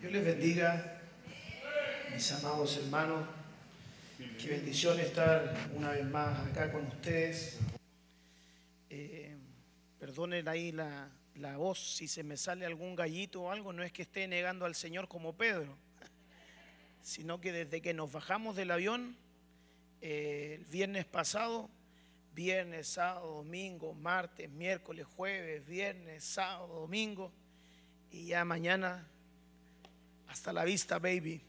Dios les bendiga, mis amados hermanos. Qué bendición estar una vez más acá con ustedes. Eh, perdonen ahí la, la voz, si se me sale algún gallito o algo, no es que esté negando al Señor como Pedro, sino que desde que nos bajamos del avión, eh, el viernes pasado, viernes, sábado, domingo, martes, miércoles, jueves, viernes, sábado, domingo, y ya mañana, hasta la vista, baby.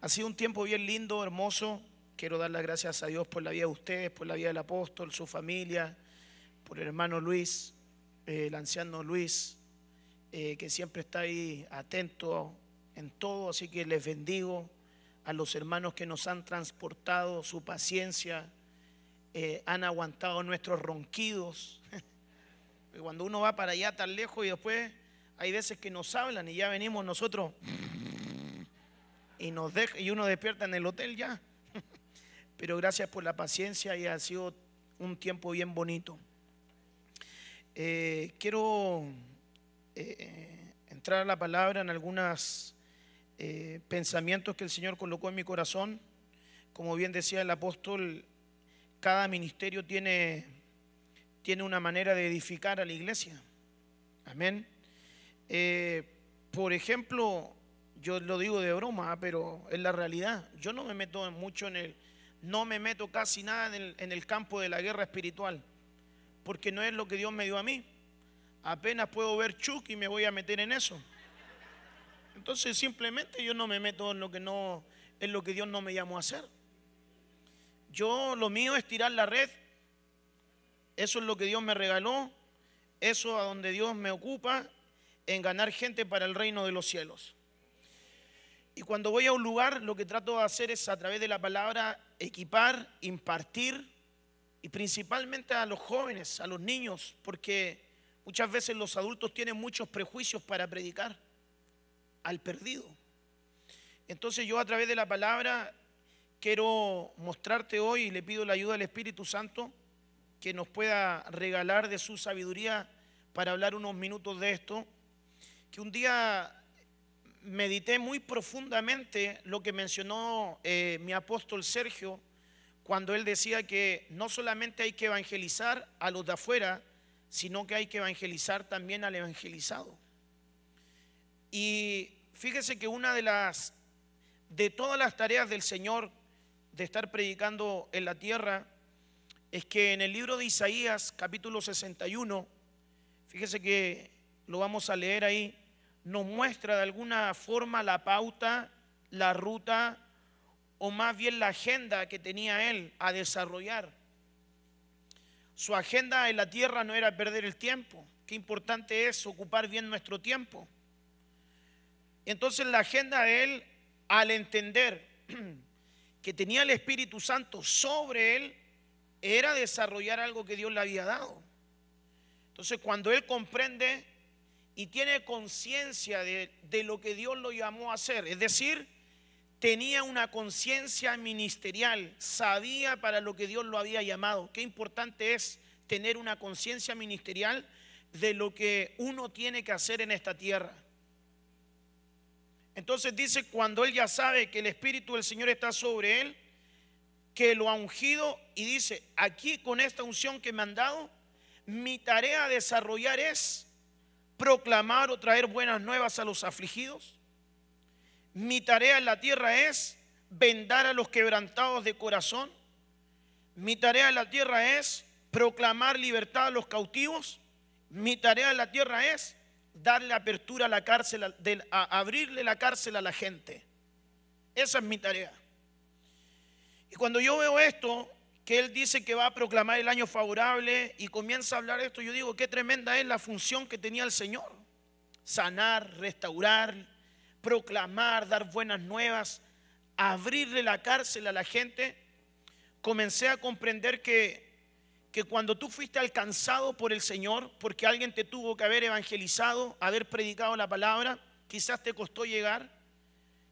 Ha sido un tiempo bien lindo, hermoso. Quiero dar las gracias a Dios por la vida de ustedes, por la vida del apóstol, su familia, por el hermano Luis, eh, el anciano Luis, eh, que siempre está ahí atento en todo. Así que les bendigo a los hermanos que nos han transportado, su paciencia, eh, han aguantado nuestros ronquidos. Cuando uno va para allá tan lejos y después hay veces que nos hablan y ya venimos nosotros y, nos deja, y uno despierta en el hotel ya. Pero gracias por la paciencia y ha sido un tiempo bien bonito. Eh, quiero eh, entrar a la palabra en algunos eh, pensamientos que el Señor colocó en mi corazón. Como bien decía el apóstol, cada ministerio tiene, tiene una manera de edificar a la iglesia. Amén. Por ejemplo, yo lo digo de broma, pero es la realidad. Yo no me meto mucho en el, no me meto casi nada en el, en el campo de la guerra espiritual, porque no es lo que Dios me dio a mí. Apenas puedo ver Chuck y me voy a meter en eso. Entonces simplemente yo no me meto en lo que no, en lo que Dios no me llamó a hacer. Yo lo mío es tirar la red. Eso es lo que Dios me regaló. Eso a donde Dios me ocupa en ganar gente para el reino de los cielos. Y cuando voy a un lugar, lo que trato de hacer es a través de la palabra equipar, impartir, y principalmente a los jóvenes, a los niños, porque muchas veces los adultos tienen muchos prejuicios para predicar al perdido. Entonces yo a través de la palabra quiero mostrarte hoy y le pido la ayuda del Espíritu Santo que nos pueda regalar de su sabiduría para hablar unos minutos de esto, que un día medité muy profundamente lo que mencionó eh, mi apóstol Sergio cuando él decía que no solamente hay que evangelizar a los de afuera, sino que hay que evangelizar también al evangelizado. Y fíjese que una de las, de todas las tareas del Señor de estar predicando en la tierra, es que en el libro de Isaías, capítulo 61, fíjese que lo vamos a leer ahí, nos muestra de alguna forma la pauta, la ruta o más bien la agenda que tenía él a desarrollar. Su agenda en la tierra no era perder el tiempo. Qué importante es ocupar bien nuestro tiempo. Entonces la agenda de él, al entender que tenía el Espíritu Santo sobre él, era desarrollar algo que Dios le había dado. Entonces cuando él comprende y tiene conciencia de, lo que Dios lo llamó a hacer. Es decir, tenía una conciencia ministerial, sabía para lo que Dios lo había llamado. Qué importante es tener una conciencia ministerial de lo que uno tiene que hacer en esta tierra. Entonces dice, cuando él ya sabe que el Espíritu del Señor está sobre él, que lo ha ungido y dice, aquí con esta unción que me han dado, mi tarea a desarrollar es proclamar o traer buenas nuevas a los afligidos. Mi tarea en la tierra es vendar a los quebrantados de corazón. Mi tarea en la tierra es proclamar libertad a los cautivos. Mi tarea en la tierra es darle apertura a la cárcel, a abrirle la cárcel a la gente. Esa es mi tarea. Y cuando yo veo esto, que él dice que va a proclamar el año favorable y comienza a hablar esto, yo digo, qué tremenda es la función que tenía el Señor. Sanar, restaurar, proclamar, dar buenas nuevas, abrirle la cárcel a la gente. Comencé a comprender que, que cuando tú fuiste alcanzado por el Señor, porque alguien te tuvo que haber evangelizado, haber predicado la palabra, quizás te costó llegar.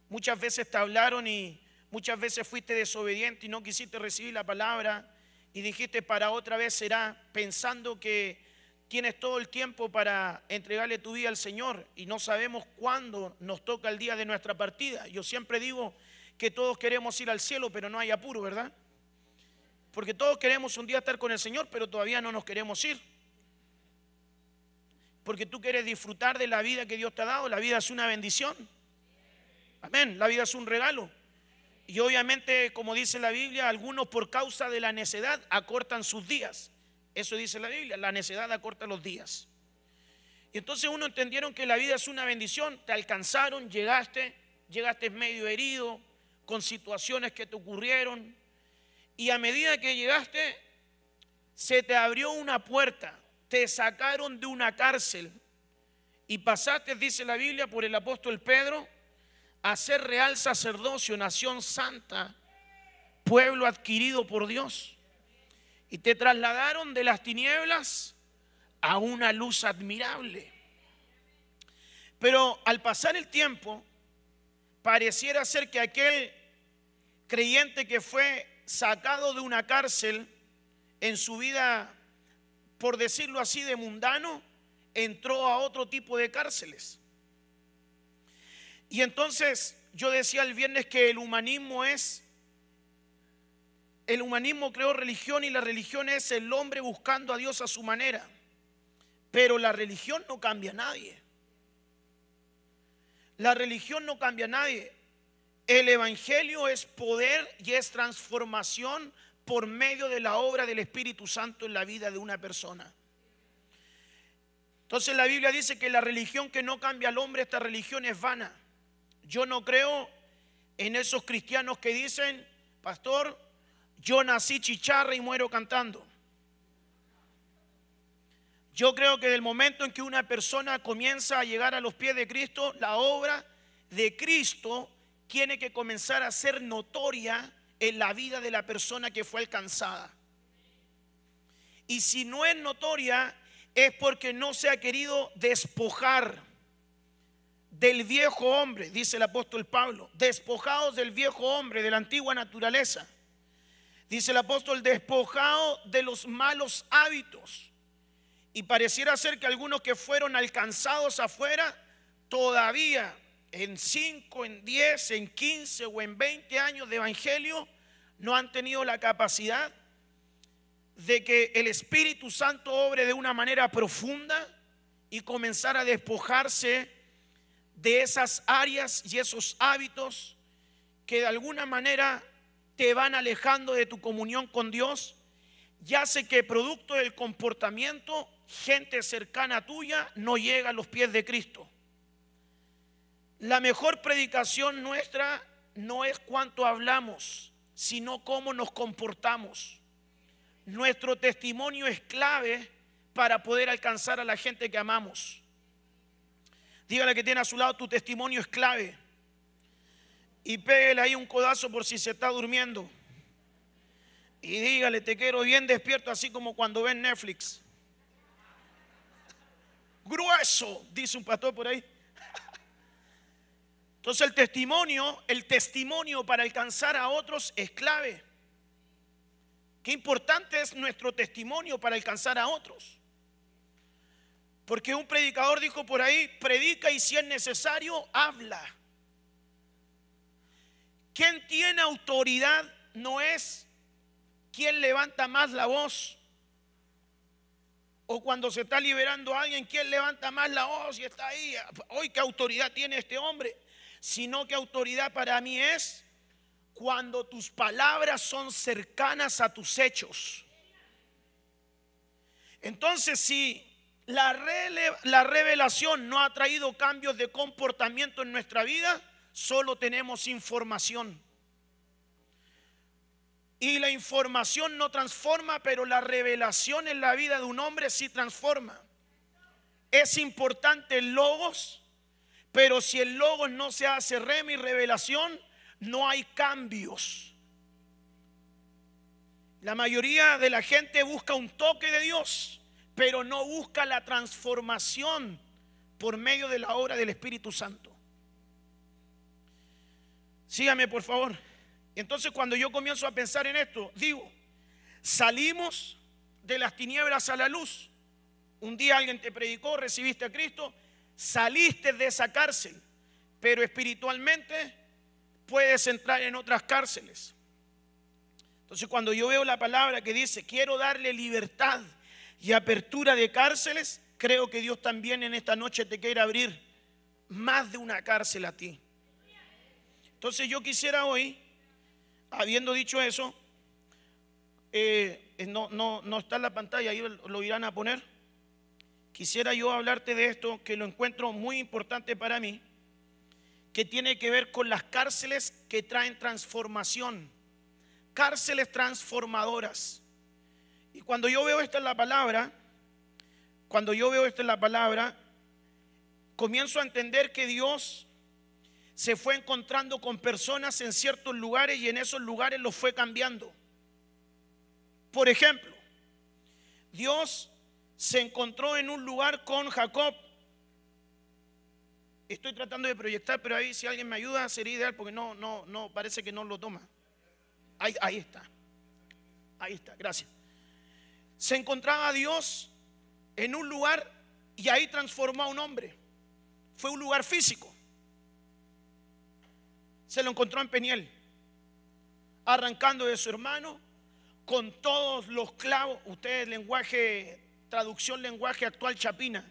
Muchas veces te hablaron y Muchas veces fuiste desobediente y no quisiste recibir la palabra y dijiste para otra vez será, pensando que tienes todo el tiempo para entregarle tu vida al Señor y no sabemos cuándo nos toca el día de nuestra partida. Yo siempre digo que todos queremos ir al cielo, pero no hay apuro, ¿verdad? Porque todos queremos un día estar con el Señor, pero todavía no nos queremos ir. Porque tú quieres disfrutar de la vida que Dios te ha dado. La vida es una bendición. Amén. La vida es un regalo. Y obviamente, como dice la Biblia, algunos por causa de la necedad acortan sus días. Eso dice la Biblia, la necedad acorta los días. Y entonces uno entendieron que la vida es una bendición, te alcanzaron, llegaste, llegaste medio herido, con situaciones que te ocurrieron, y a medida que llegaste, se te abrió una puerta, te sacaron de una cárcel y pasaste, dice la Biblia, por el apóstol Pedro, a ser real sacerdocio, nación santa, pueblo adquirido por Dios. Y te trasladaron de las tinieblas a una luz admirable. Pero al pasar el tiempo, pareciera ser que aquel creyente que fue sacado de una cárcel en su vida, por decirlo así, de mundano, entró a otro tipo de cárceles. Y entonces yo decía el viernes que el humanismo es, el humanismo creó religión y la religión es el hombre buscando a Dios a su manera. Pero la religión no cambia a nadie. La religión no cambia a nadie. El Evangelio es poder y es transformación por medio de la obra del Espíritu Santo en la vida de una persona. Entonces la Biblia dice que la religión que no cambia al hombre, esta religión es vana. Yo no creo en esos cristianos que dicen, pastor, yo nací chicharra y muero cantando. Yo creo que del momento en que una persona comienza a llegar a los pies de Cristo, la obra de Cristo tiene que comenzar a ser notoria en la vida de la persona que fue alcanzada. Y si no es notoria, es porque no se ha querido despojar del viejo hombre, dice el apóstol Pablo, despojados del viejo hombre, de la antigua naturaleza. Dice el apóstol, despojado de los malos hábitos. Y pareciera ser que algunos que fueron alcanzados afuera todavía en 5, en 10, en 15 o en 20 años de evangelio no han tenido la capacidad de que el Espíritu Santo obre de una manera profunda y comenzar a despojarse de esas áreas y esos hábitos que de alguna manera te van alejando de tu comunión con Dios, ya sé que producto del comportamiento, gente cercana tuya no llega a los pies de Cristo. La mejor predicación nuestra no es cuánto hablamos, sino cómo nos comportamos. Nuestro testimonio es clave para poder alcanzar a la gente que amamos. Dígale que tiene a su lado, tu testimonio es clave. Y pégale ahí un codazo por si se está durmiendo. Y dígale, te quiero bien despierto, así como cuando ven Netflix. Grueso, dice un pastor por ahí. Entonces el testimonio, el testimonio para alcanzar a otros es clave. Qué importante es nuestro testimonio para alcanzar a otros. Porque un predicador dijo por ahí, predica y si es necesario, habla. Quien tiene autoridad no es quien levanta más la voz. O cuando se está liberando a alguien, quien levanta más la voz y está ahí. Hoy, ¿qué autoridad tiene este hombre? sino que autoridad para mí es cuando tus palabras son cercanas a tus hechos. Entonces, si la, la revelación no ha traído cambios de comportamiento en nuestra vida, solo tenemos información. Y la información no transforma, pero la revelación en la vida de un hombre sí transforma. Es importante el logos, pero si el logo no se hace rema y revelación, no hay cambios. La mayoría de la gente busca un toque de Dios, pero no busca la transformación por medio de la obra del Espíritu Santo. Sígame, por favor. Entonces, cuando yo comienzo a pensar en esto, digo, salimos de las tinieblas a la luz. Un día alguien te predicó, recibiste a Cristo, saliste de esa cárcel, pero espiritualmente puedes entrar en otras cárceles. Entonces cuando yo veo la palabra que dice, quiero darle libertad y apertura de cárceles, creo que Dios también en esta noche te quiere abrir más de una cárcel a ti. Entonces yo quisiera hoy, habiendo dicho eso, eh, no, no, no está en la pantalla, ahí lo irán a poner. Quisiera yo hablarte de esto que lo encuentro muy importante para mí, que tiene que ver con las cárceles que traen transformación, cárceles transformadoras. Y cuando yo veo esta en la palabra, cuando yo veo esto en la palabra, comienzo a entender que Dios se fue encontrando con personas en ciertos lugares y en esos lugares los fue cambiando. Por ejemplo, Dios se encontró en un lugar con Jacob. Estoy tratando de proyectar, pero ahí si alguien me ayuda sería ideal porque no, no, no, parece que no lo toma. Ahí está. Ahí está, gracias. Se encontraba Dios en un lugar y ahí transformó a un hombre. Fue un lugar físico. Se lo encontró en Peniel, arrancando de su hermano con todos los clavos, ustedes lenguaje, traducción lenguaje actual chapina,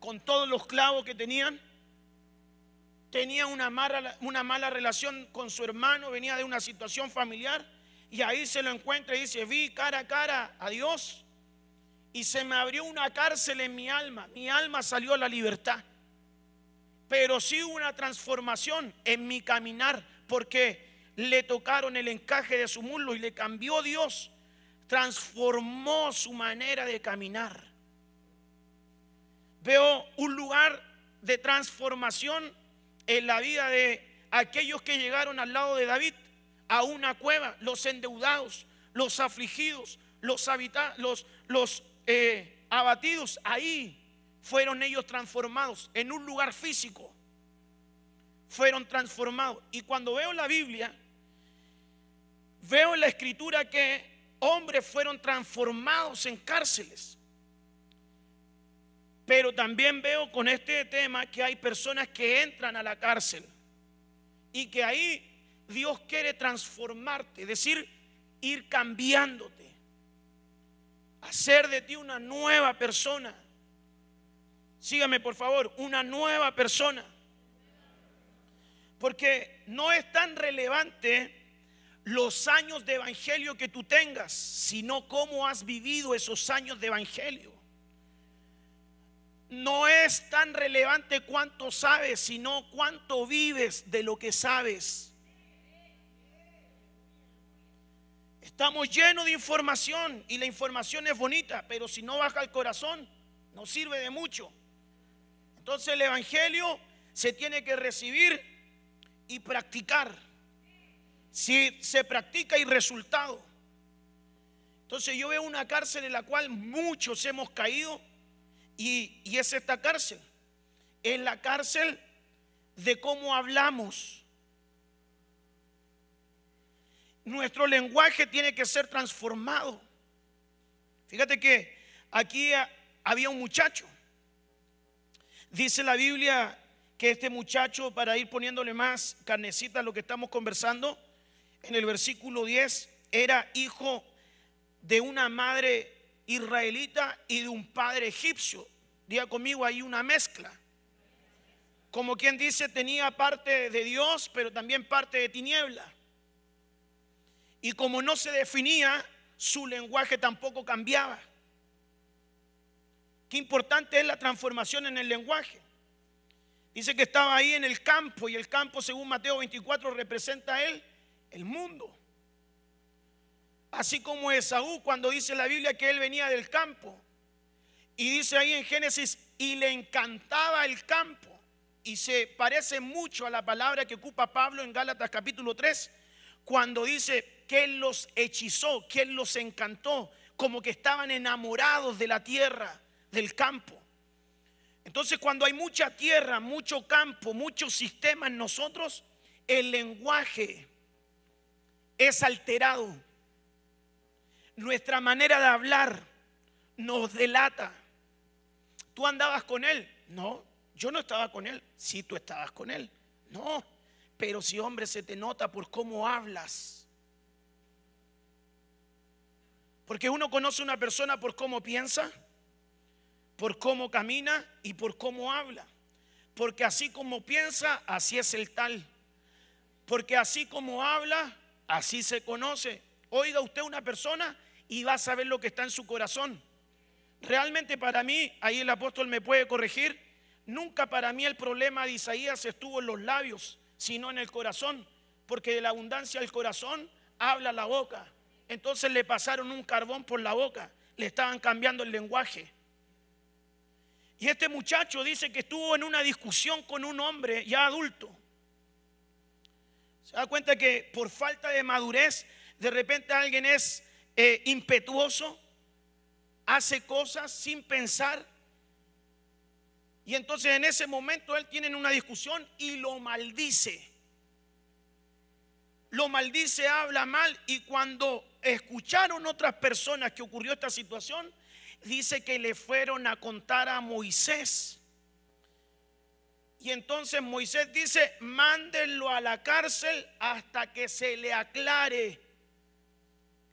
con todos los clavos que tenían. Tenía una mala, una mala relación con su hermano, venía de una situación familiar y ahí se lo encuentra y dice, vi cara a cara a Dios y se me abrió una cárcel en mi alma. Mi alma salió a la libertad. Pero sí una transformación en mi caminar porque le tocaron el encaje de su muslo y le cambió Dios. Transformó su manera de caminar. Veo un lugar de transformación en la vida de aquellos que llegaron al lado de David a una cueva, los endeudados, los afligidos, los, los, eh, abatidos, ahí fueron ellos transformados en un lugar físico. Fueron transformados. Y cuando veo la Biblia, veo en la escritura que hombres fueron transformados en cárceles. Pero también veo con este tema que hay personas que entran a la cárcel y que ahí Dios quiere transformarte, es decir, ir cambiándote hacer de ti una nueva persona. Sígame por favor, una nueva persona. Porque no es tan relevante los años de evangelio que tú tengas, sino cómo has vivido esos años de evangelio. No es tan relevante cuánto sabes, sino cuánto vives de lo que sabes. Estamos llenos de información y la información es bonita, pero si no baja al corazón, no sirve de mucho. Entonces el Evangelio se tiene que recibir y practicar. Si se practica hay resultado. Entonces yo veo una cárcel en la cual muchos hemos caído y, y es esta cárcel. Es la cárcel de cómo hablamos nuestro lenguaje tiene que ser transformado. Fíjate que aquí había un muchacho. Dice la Biblia que este muchacho, para ir poniéndole más carnecita a lo que estamos conversando, en el versículo 10, era hijo de una madre israelita y de un padre egipcio. Diga conmigo, hay una mezcla. Como quien dice, tenía parte de Dios, pero también parte de tiniebla. Y como no se definía, su lenguaje tampoco cambiaba. Qué importante es la transformación en el lenguaje. Dice que estaba ahí en el campo y el campo, según Mateo 24, representa a él el mundo. Así como Esaú, cuando dice la Biblia que él venía del campo. Y dice ahí en Génesis, y le encantaba el campo. Y se parece mucho a la palabra que ocupa Pablo en Gálatas capítulo 3, cuando dice, que Él los hechizó, que Él los encantó, como que estaban enamorados de la tierra, del campo. Entonces cuando hay mucha tierra, mucho campo, mucho sistema en nosotros, el lenguaje es alterado. Nuestra manera de hablar nos delata. ¿Tú andabas con él? No, yo no estaba con él. Sí, tú estabas con él. No, pero si hombre se te nota por cómo hablas. Porque uno conoce a una persona por cómo piensa, por cómo camina y por cómo habla. Porque así como piensa, así es el tal. Porque así como habla, así se conoce. Oiga usted una persona y va a saber lo que está en su corazón. Realmente para mí, ahí el apóstol me puede corregir, nunca para mí el problema de Isaías estuvo en los labios, sino en el corazón. Porque de la abundancia del corazón habla la boca. Entonces le pasaron un carbón por la boca, le estaban cambiando el lenguaje. Y este muchacho dice que estuvo en una discusión con un hombre ya adulto. Se da cuenta que por falta de madurez, de repente alguien es eh, impetuoso, hace cosas sin pensar. Y entonces en ese momento él tiene una discusión y lo maldice. Lo maldice, habla mal y cuando escucharon otras personas que ocurrió esta situación, dice que le fueron a contar a Moisés. Y entonces Moisés dice, mándenlo a la cárcel hasta que se le aclare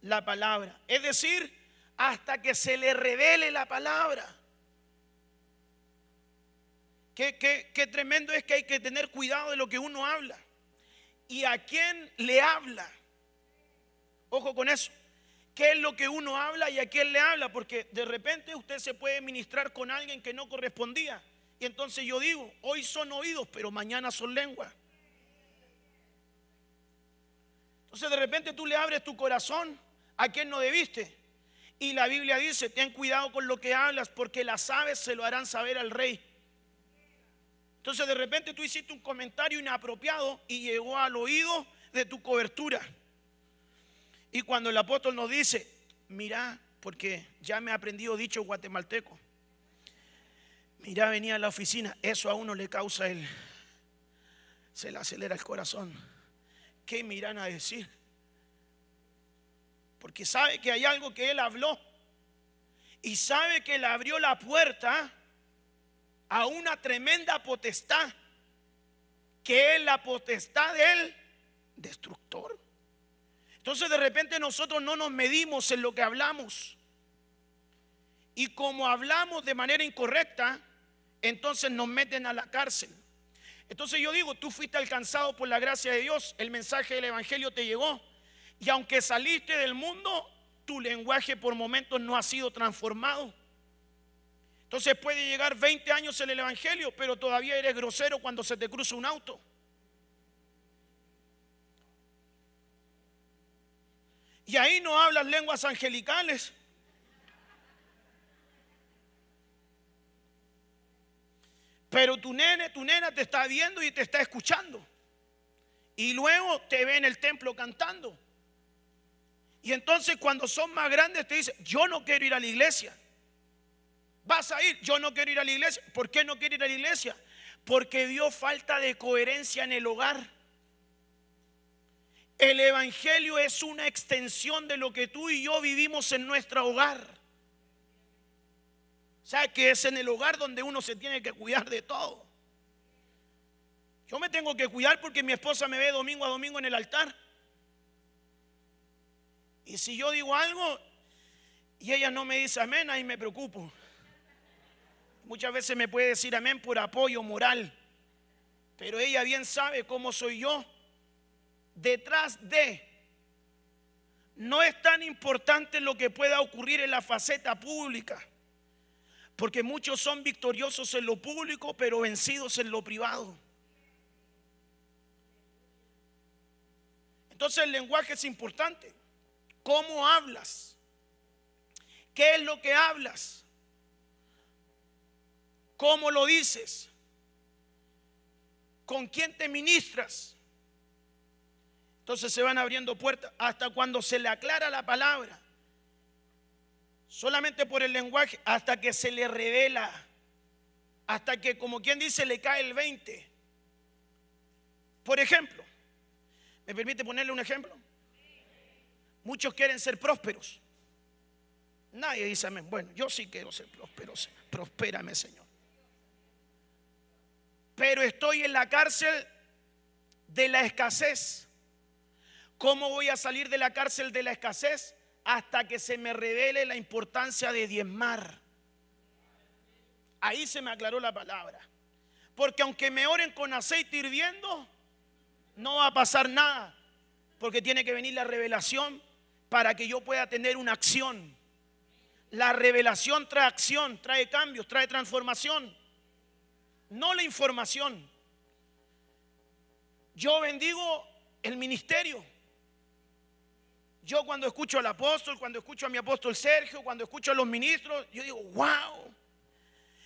la palabra. Es decir, hasta que se le revele la palabra. Qué, tremendo es que hay que tener cuidado de lo que uno habla. Y a quién le habla. Ojo con eso qué es lo que uno habla y a quién le habla, porque de repente usted se puede ministrar con alguien que no correspondía. Y entonces yo digo, hoy son oídos, pero mañana son lenguas. Entonces de repente tú le abres tu corazón a quien no debiste. Y la Biblia dice, ten cuidado con lo que hablas, porque las aves se lo harán saber al rey. Entonces de repente tú hiciste un comentario inapropiado y llegó al oído de tu cobertura. Y cuando el apóstol nos dice, mira, porque ya me ha aprendido dicho guatemalteco, mira, venía a la oficina, eso a uno le causa el, se le acelera el corazón. ¿Qué miran a decir? Porque sabe que hay algo que él habló y sabe que le abrió la puerta a una tremenda potestad, que es la potestad del destructor. Entonces de repente nosotros no nos medimos en lo que hablamos. Y como hablamos de manera incorrecta, entonces nos meten a la cárcel. Entonces yo digo, tú fuiste alcanzado por la gracia de Dios, el mensaje del Evangelio te llegó. Y aunque saliste del mundo, tu lenguaje por momentos no ha sido transformado. Entonces puede llegar 20 años en el Evangelio, pero todavía eres grosero cuando se te cruza un auto. Y ahí no hablas lenguas angelicales. Pero tu nene, tu nena te está viendo y te está escuchando. Y luego te ve en el templo cantando. Y entonces cuando son más grandes te dicen, yo no quiero ir a la iglesia. Vas a ir, yo no quiero ir a la iglesia. ¿Por qué no quiero ir a la iglesia? Porque vio falta de coherencia en el hogar. El Evangelio es una extensión de lo que tú y yo vivimos en nuestro hogar. O sea, que es en el hogar donde uno se tiene que cuidar de todo. Yo me tengo que cuidar porque mi esposa me ve domingo a domingo en el altar. Y si yo digo algo y ella no me dice amén, ahí me preocupo. Muchas veces me puede decir amén por apoyo moral. Pero ella bien sabe cómo soy yo detrás de no es tan importante lo que pueda ocurrir en la faceta pública, porque muchos son victoriosos en lo público, pero vencidos en lo privado. Entonces el lenguaje es importante. ¿Cómo hablas? ¿Qué es lo que hablas? ¿Cómo lo dices? ¿Con quién te ministras? Entonces se van abriendo puertas hasta cuando se le aclara la palabra. Solamente por el lenguaje, hasta que se le revela. Hasta que, como quien dice, le cae el 20. Por ejemplo, ¿me permite ponerle un ejemplo? Muchos quieren ser prósperos. Nadie dice amén. Bueno, yo sí quiero ser próspero. Prospérame, Señor. Pero estoy en la cárcel de la escasez. ¿Cómo voy a salir de la cárcel de la escasez? Hasta que se me revele la importancia de diezmar. Ahí se me aclaró la palabra. Porque aunque me oren con aceite hirviendo, no va a pasar nada. Porque tiene que venir la revelación para que yo pueda tener una acción. La revelación trae acción, trae cambios, trae transformación. No la información. Yo bendigo el ministerio. Yo cuando escucho al apóstol, cuando escucho a mi apóstol Sergio, cuando escucho a los ministros, yo digo, wow.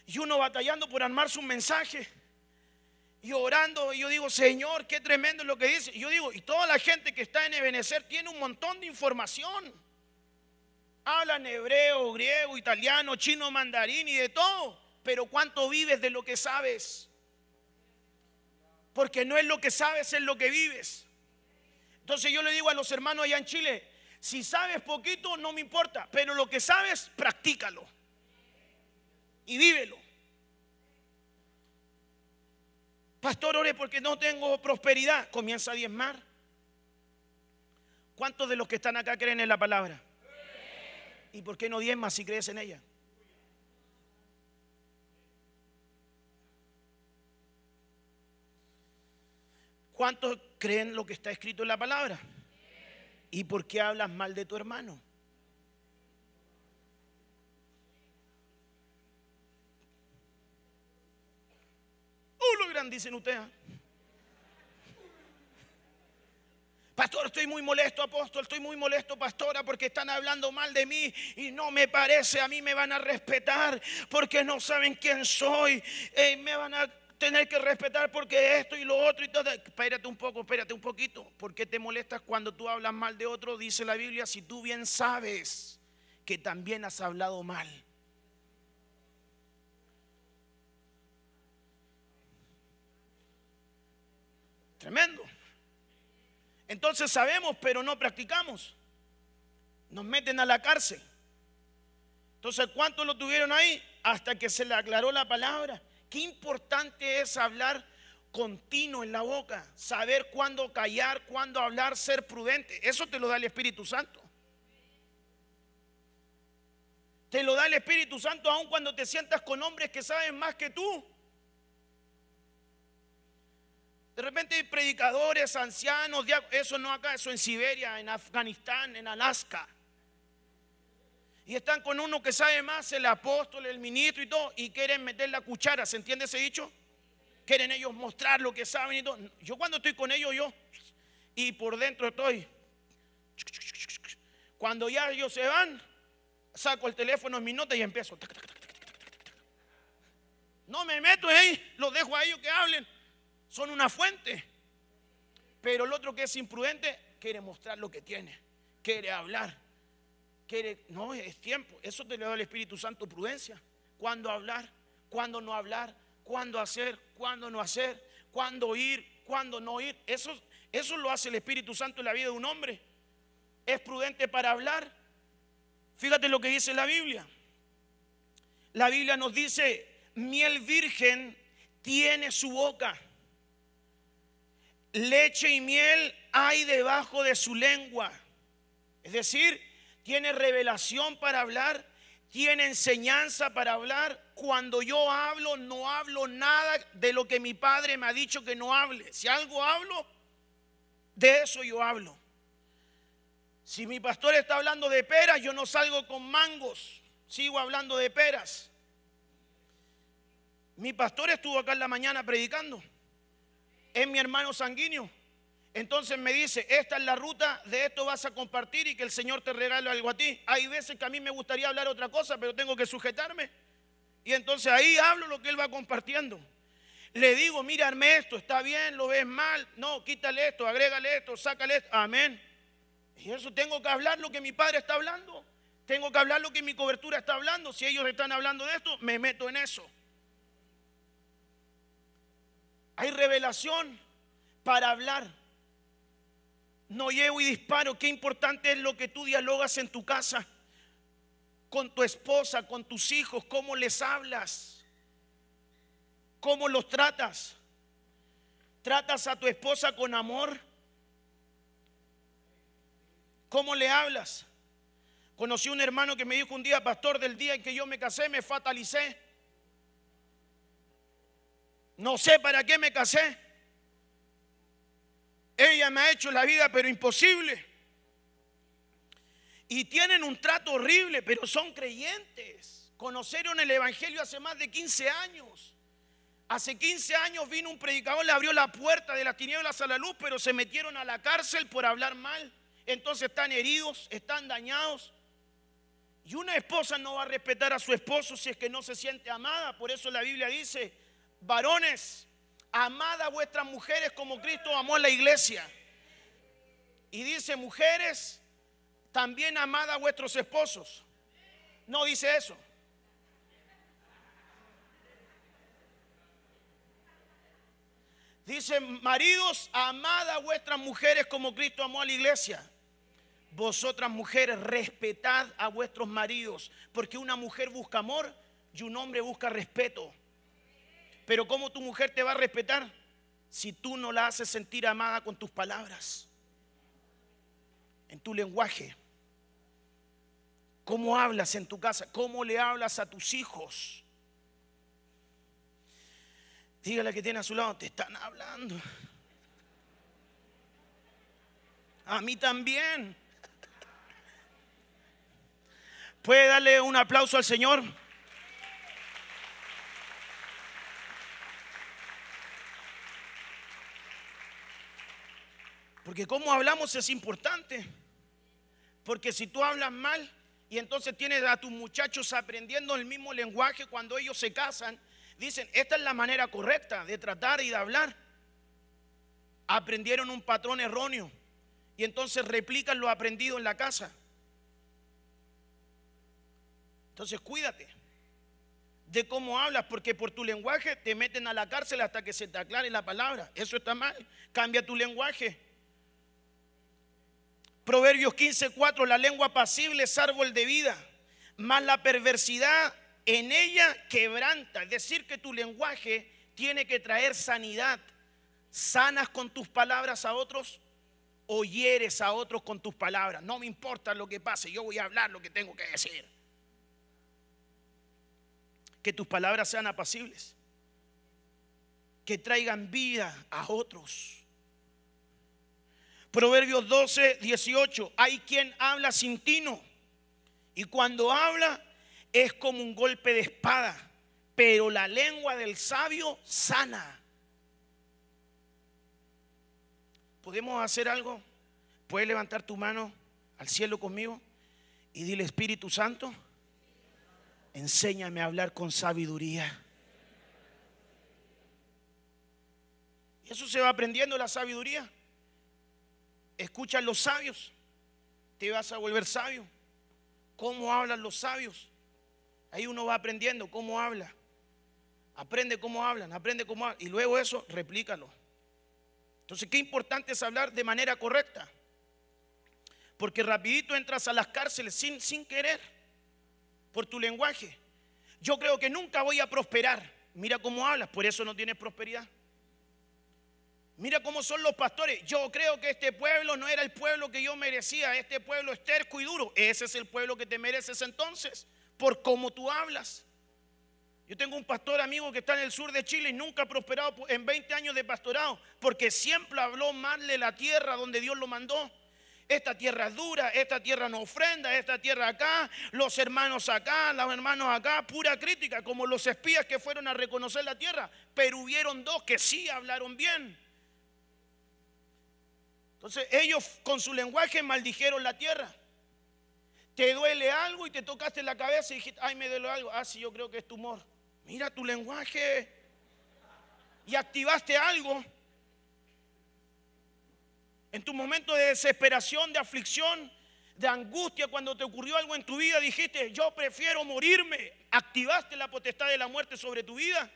Y uno batallando por armar su mensaje. Y orando, y yo digo, Señor, qué tremendo es lo que dice. Yo digo, y toda la gente que está en Ebenezer tiene un montón de información. Hablan hebreo, griego, italiano, chino, mandarín y de todo. Pero ¿cuánto vives de lo que sabes? Porque no es lo que sabes, es lo que vives. Entonces yo le digo a los hermanos allá en Chile, si sabes poquito, no me importa, pero lo que sabes, practícalo. Y vívelo. Pastor, ore porque no tengo prosperidad. Comienza a diezmar. ¿Cuántos de los que están acá creen en la palabra? ¿Y por qué no diezmas si crees en ella? ¿Cuántos creen lo que está escrito en la palabra? ¿Y por qué hablas mal de tu hermano? Uh, lo gran, dicen ustedes. Pastor, estoy muy molesto, apóstol, estoy muy molesto, pastora, porque están hablando mal de mí y no me parece, a mí me van a respetar porque no saben quién soy, eh, me van a tener que respetar porque esto y lo otro y todo. Espérate un poco, espérate un poquito. ¿Por qué te molestas cuando tú hablas mal de otro? Dice la Biblia, si tú bien sabes que también has hablado mal. Tremendo. Entonces sabemos, pero no practicamos. Nos meten a la cárcel. Entonces, ¿cuántos lo tuvieron ahí? Hasta que se le aclaró la palabra. Qué importante es hablar continuo en la boca, saber cuándo callar, cuándo hablar, ser prudente. Eso te lo da el Espíritu Santo. Te lo da el Espíritu Santo aun cuando te sientas con hombres que saben más que tú. De repente hay predicadores, ancianos, eso no acá, eso en Siberia, en Afganistán, en Alaska. Y están con uno que sabe más, el apóstol, el ministro y todo, y quieren meter la cuchara, ¿se entiende ese dicho? Quieren ellos mostrar lo que saben y todo. Yo cuando estoy con ellos, yo, y por dentro estoy. Cuando ya ellos se van, saco el teléfono en mi nota y empiezo. No me meto ahí, los dejo a ellos que hablen son una fuente. Pero el otro que es imprudente quiere mostrar lo que tiene, quiere hablar, no, es tiempo. Eso te le da el Espíritu Santo prudencia. Cuándo hablar, cuándo no hablar, cuándo hacer, cuándo no hacer, cuándo ir, cuándo no ir. Eso, eso lo hace el Espíritu Santo en la vida de un hombre. Es prudente para hablar. Fíjate lo que dice la Biblia. La Biblia nos dice, miel virgen tiene su boca leche y miel hay debajo de su lengua. Es decir, tiene revelación para hablar, tiene enseñanza para hablar. Cuando yo hablo, no hablo nada de lo que mi padre me ha dicho que no hable. Si algo hablo, de eso yo hablo. Si mi pastor está hablando de peras, yo no salgo con mangos, sigo hablando de peras. Mi pastor estuvo acá en la mañana predicando es mi hermano sanguíneo. Entonces me dice, esta es la ruta, de esto vas a compartir y que el Señor te regale algo a ti. Hay veces que a mí me gustaría hablar otra cosa, pero tengo que sujetarme. Y entonces ahí hablo lo que Él va compartiendo. Le digo, mírame esto, está bien, lo ves mal. No, quítale esto, agrégale esto, sácale esto. Amén. Y eso tengo que hablar lo que mi padre está hablando. Tengo que hablar lo que mi cobertura está hablando. Si ellos están hablando de esto, me meto en eso. Hay revelación para hablar. No llevo y disparo. Qué importante es lo que tú dialogas en tu casa. con tu esposa, con tus hijos, cómo les hablas, cómo los tratas. ¿Tratas a tu esposa con amor? ¿Cómo le hablas? Conocí un hermano que me dijo un día, pastor, del día en que yo me casé, me fatalicé. No sé para qué me casé. Ella me ha hecho la vida, pero imposible. Y tienen un trato horrible, pero son creyentes. Conocieron el Evangelio hace más de 15 años. Hace 15 años vino un predicador, le abrió la puerta de las tinieblas a la luz, pero se metieron a la cárcel por hablar mal. Entonces están heridos, están dañados. Y una esposa no va a respetar a su esposo si es que no se siente amada. Por eso la Biblia dice, varones, amad a vuestras mujeres como Cristo amó a la iglesia. Y dice, mujeres, también amad a vuestros esposos. No dice eso. Dice, maridos, amad a vuestras mujeres como Cristo amó a la iglesia. Vosotras mujeres, respetad a vuestros maridos, porque una mujer busca amor y un hombre busca respeto. Pero ¿cómo tu mujer te va a respetar si tú no la haces sentir amada con tus palabras? En tu lenguaje. ¿Cómo hablas en tu casa? ¿Cómo le hablas a tus hijos? Dígale que tiene a su lado, te están hablando. A mí también. ¿Puede darle un aplauso al Señor? Porque cómo hablamos es importante. Porque si tú hablas mal y entonces tienes a tus muchachos aprendiendo el mismo lenguaje cuando ellos se casan, dicen, esta es la manera correcta de tratar y de hablar. Aprendieron un patrón erróneo y entonces replican lo aprendido en la casa. Entonces cuídate de cómo hablas, porque por tu lenguaje te meten a la cárcel hasta que se te aclare la palabra. Eso está mal. Cambia tu lenguaje. Proverbios 15:4, la lengua pasible es árbol de vida, más la perversidad en ella quebranta. Es decir, que tu lenguaje tiene que traer sanidad. Sanas con tus palabras a otros o hieres a otros con tus palabras. No me importa lo que pase, yo voy a hablar lo que tengo que decir que tus palabras sean apacibles, que traigan vida a otros. Proverbios 12, 18, hay quien habla sin tino y cuando habla es como un golpe de espada, pero la lengua del sabio sana. ¿Podemos hacer algo? ¿Puedes levantar tu mano al cielo conmigo y dile Espíritu Santo? enséñame a hablar con sabiduría. Y eso se va aprendiendo la sabiduría. Escucha a los sabios, te vas a volver sabio. ¿Cómo hablan los sabios? Ahí uno va aprendiendo cómo habla. Aprende cómo hablan, aprende cómo hablan. Y luego eso, replícalo. Entonces, qué importante es hablar de manera correcta. Porque rapidito entras a las cárceles sin, sin querer por tu lenguaje. Yo creo que nunca voy a prosperar. Mira cómo hablas, por eso no tienes prosperidad. Mira cómo son los pastores. Yo creo que este pueblo no era el pueblo que yo merecía. Este pueblo es terco y duro. Ese es el pueblo que te mereces entonces, por cómo tú hablas. Yo tengo un pastor amigo que está en el sur de Chile y nunca ha prosperado en 20 años de pastorado, porque siempre habló mal de la tierra donde Dios lo mandó. Esta tierra es dura, esta tierra no ofrenda, esta tierra acá, los hermanos acá, los hermanos acá, pura crítica, como los espías que fueron a reconocer la tierra, pero hubieron dos que sí hablaron bien. Entonces ellos con su lenguaje maldijeron la tierra. Te duele algo y te tocaste la cabeza y dijiste, ay, me duele algo. Ah, sí, yo creo que es tumor. Mira tu lenguaje. Y activaste algo en tu momento de desesperación, de aflicción, de angustia, cuando te ocurrió algo en tu vida, dijiste, yo prefiero morirme. Activaste la potestad de la muerte sobre tu vida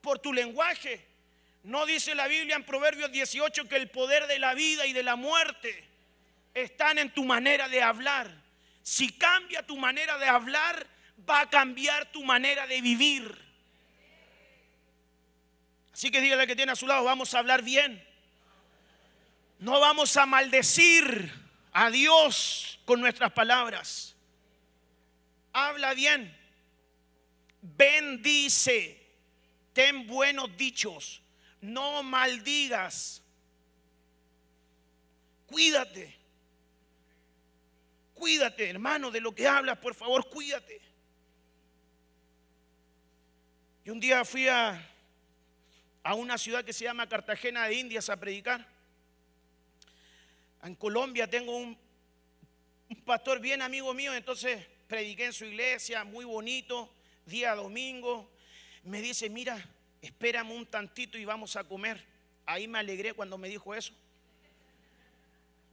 por tu lenguaje. No dice la Biblia en Proverbios 18 que el poder de la vida y de la muerte están en tu manera de hablar. Si cambia tu manera de hablar, va a cambiar tu manera de vivir. Así que dígale que tiene a su lado, vamos a hablar bien. No vamos a maldecir a Dios con nuestras palabras. Habla bien. Bendice. Ten buenos dichos. No maldigas. Cuídate. Cuídate, hermano, de lo que hablas, por favor, cuídate. Y un día fui a, a una ciudad que se llama Cartagena de Indias a predicar. En Colombia tengo un, un pastor bien amigo mío, entonces prediqué en su iglesia, muy bonito, día domingo. Me dice, mira, espérame un tantito y vamos a comer. Ahí me alegré cuando me dijo eso.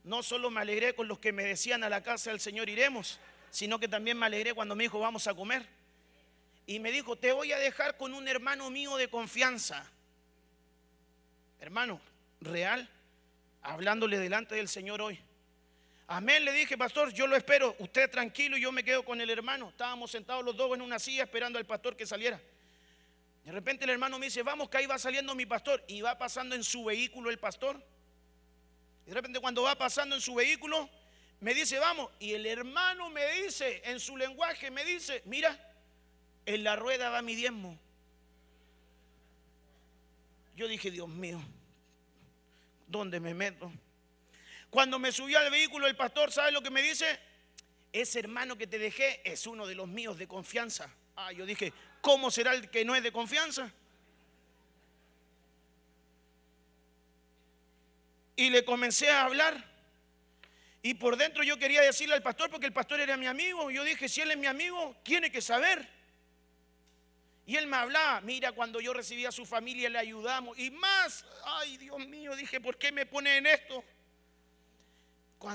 No solo me alegré con los que me decían a la casa del Señor iremos, sino que también me alegré cuando me dijo vamos a comer. Y me dijo, te voy a dejar con un hermano mío de confianza. Hermano, real, hablándole delante del Señor hoy. Amén, le dije, pastor, yo lo espero, usted tranquilo y yo me quedo con el hermano. Estábamos sentados los dos en una silla esperando al pastor que saliera. De repente el hermano me dice, vamos que ahí va saliendo mi pastor. Y va pasando en su vehículo el pastor. Y de repente cuando va pasando en su vehículo, me dice, vamos. Y el hermano me dice, en su lenguaje, me dice, mira, en la rueda va mi diezmo. Yo dije, Dios mío, ¿dónde me meto? Cuando me subió al vehículo el pastor, ¿sabe lo que me dice? Ese hermano que te dejé es uno de los míos de confianza. Ah, yo dije, ¿cómo será el que no es de confianza? Y le comencé a hablar. Y por dentro yo quería decirle al pastor, porque el pastor era mi amigo. Yo dije, si él es mi amigo, tiene que saber. Y él me hablaba, mira, cuando yo recibí a su familia le ayudamos. Y más, ay Dios mío, dije, ¿por qué me pone en esto?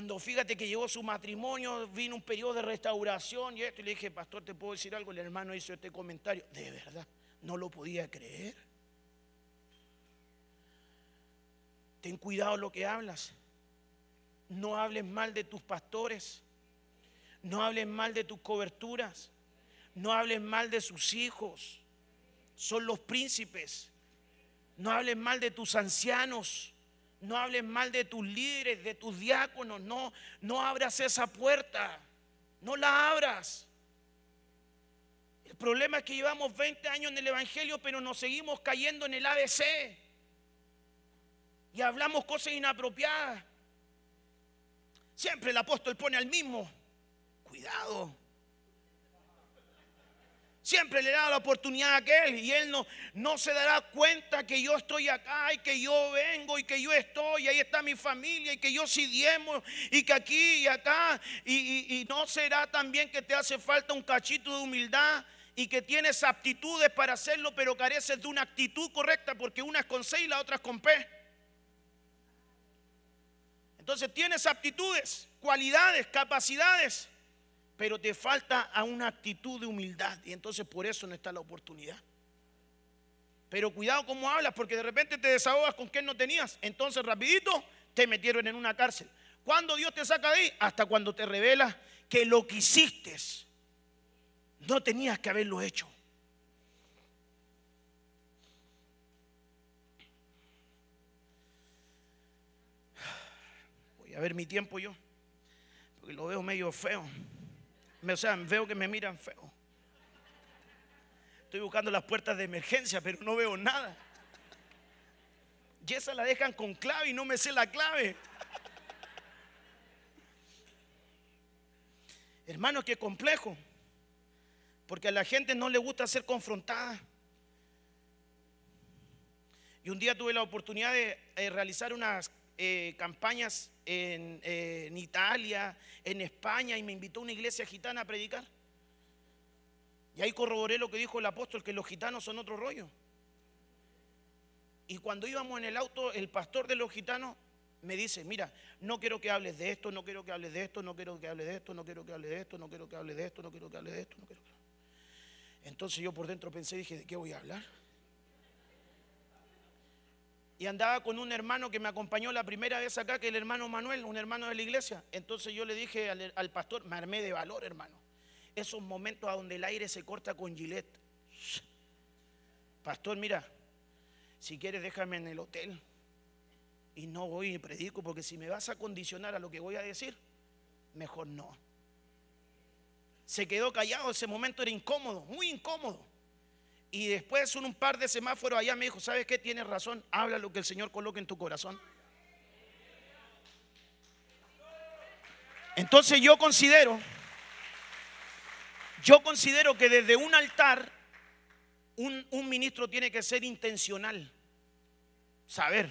Cuando fíjate que llegó su matrimonio, vino un periodo de restauración y esto, y le dije, pastor, ¿te puedo decir algo? El hermano hizo este comentario. De verdad, no lo podía creer. Ten cuidado lo que hablas. No hables mal de tus pastores. No hables mal de tus coberturas. No hables mal de sus hijos. Son los príncipes. No hables mal de tus ancianos. No hables mal de tus líderes, de tus diáconos. No, no abras esa puerta. No la abras. El problema es que llevamos 20 años en el Evangelio, pero nos seguimos cayendo en el ABC y hablamos cosas inapropiadas. Siempre el apóstol pone al mismo. Cuidado. Siempre le da la oportunidad a aquel y él no, no se dará cuenta que yo estoy acá y que yo vengo y que yo estoy y ahí está mi familia y que yo sí diemo y que aquí y acá y, y no será también que te hace falta un cachito de humildad y que tienes aptitudes para hacerlo pero careces de una actitud correcta porque una es con C y la otra es con P. Entonces tienes aptitudes, cualidades, capacidades, pero te falta a una actitud de humildad y entonces por eso no está la oportunidad. Pero cuidado cómo hablas, porque de repente te desahogas con quien no tenías. Entonces rapidito te metieron en una cárcel. ¿Cuándo Dios te saca de ahí? Hasta cuando te revela que lo que hiciste no tenías que haberlo hecho. a ver mi tiempo yo, porque lo veo medio feo. O sea, veo que me miran feo. Estoy buscando las puertas de emergencia, pero no veo nada. Y esa la dejan con clave y no me sé la clave. Hermano, qué complejo. Porque a la gente no le gusta ser confrontada. Y un día tuve la oportunidad de eh, realizar unas eh, campañas en, Italia, en España, y me invitó a una iglesia gitana a predicar. Y ahí corroboré lo que dijo el apóstol, que los gitanos son otro rollo. Y cuando íbamos en el auto, el pastor de los gitanos me dice, mira, no quiero que hables de esto, no quiero que hables de esto, no quiero que hables de esto, no quiero que hables de esto, no quiero que hables de esto, no quiero que hables de esto, no quiero Entonces yo por dentro pensé, dije, ¿de qué voy a hablar? Y andaba con un hermano que me acompañó la primera vez acá, que el hermano Manuel, un hermano de la iglesia. Entonces yo le dije al, pastor, me armé de valor, hermano. Esos momentos a donde el aire se corta con gilet. Pastor, mira, si quieres déjame en el hotel. Y no voy y predico, porque si me vas a condicionar a lo que voy a decir, mejor no. Se quedó callado, ese momento era incómodo, muy incómodo. Y después un par de semáforos allá me dijo, ¿sabes qué? Tienes razón, habla lo que el Señor coloque en tu corazón. Entonces yo considero, yo considero que desde un altar un, un ministro tiene que ser intencional, saber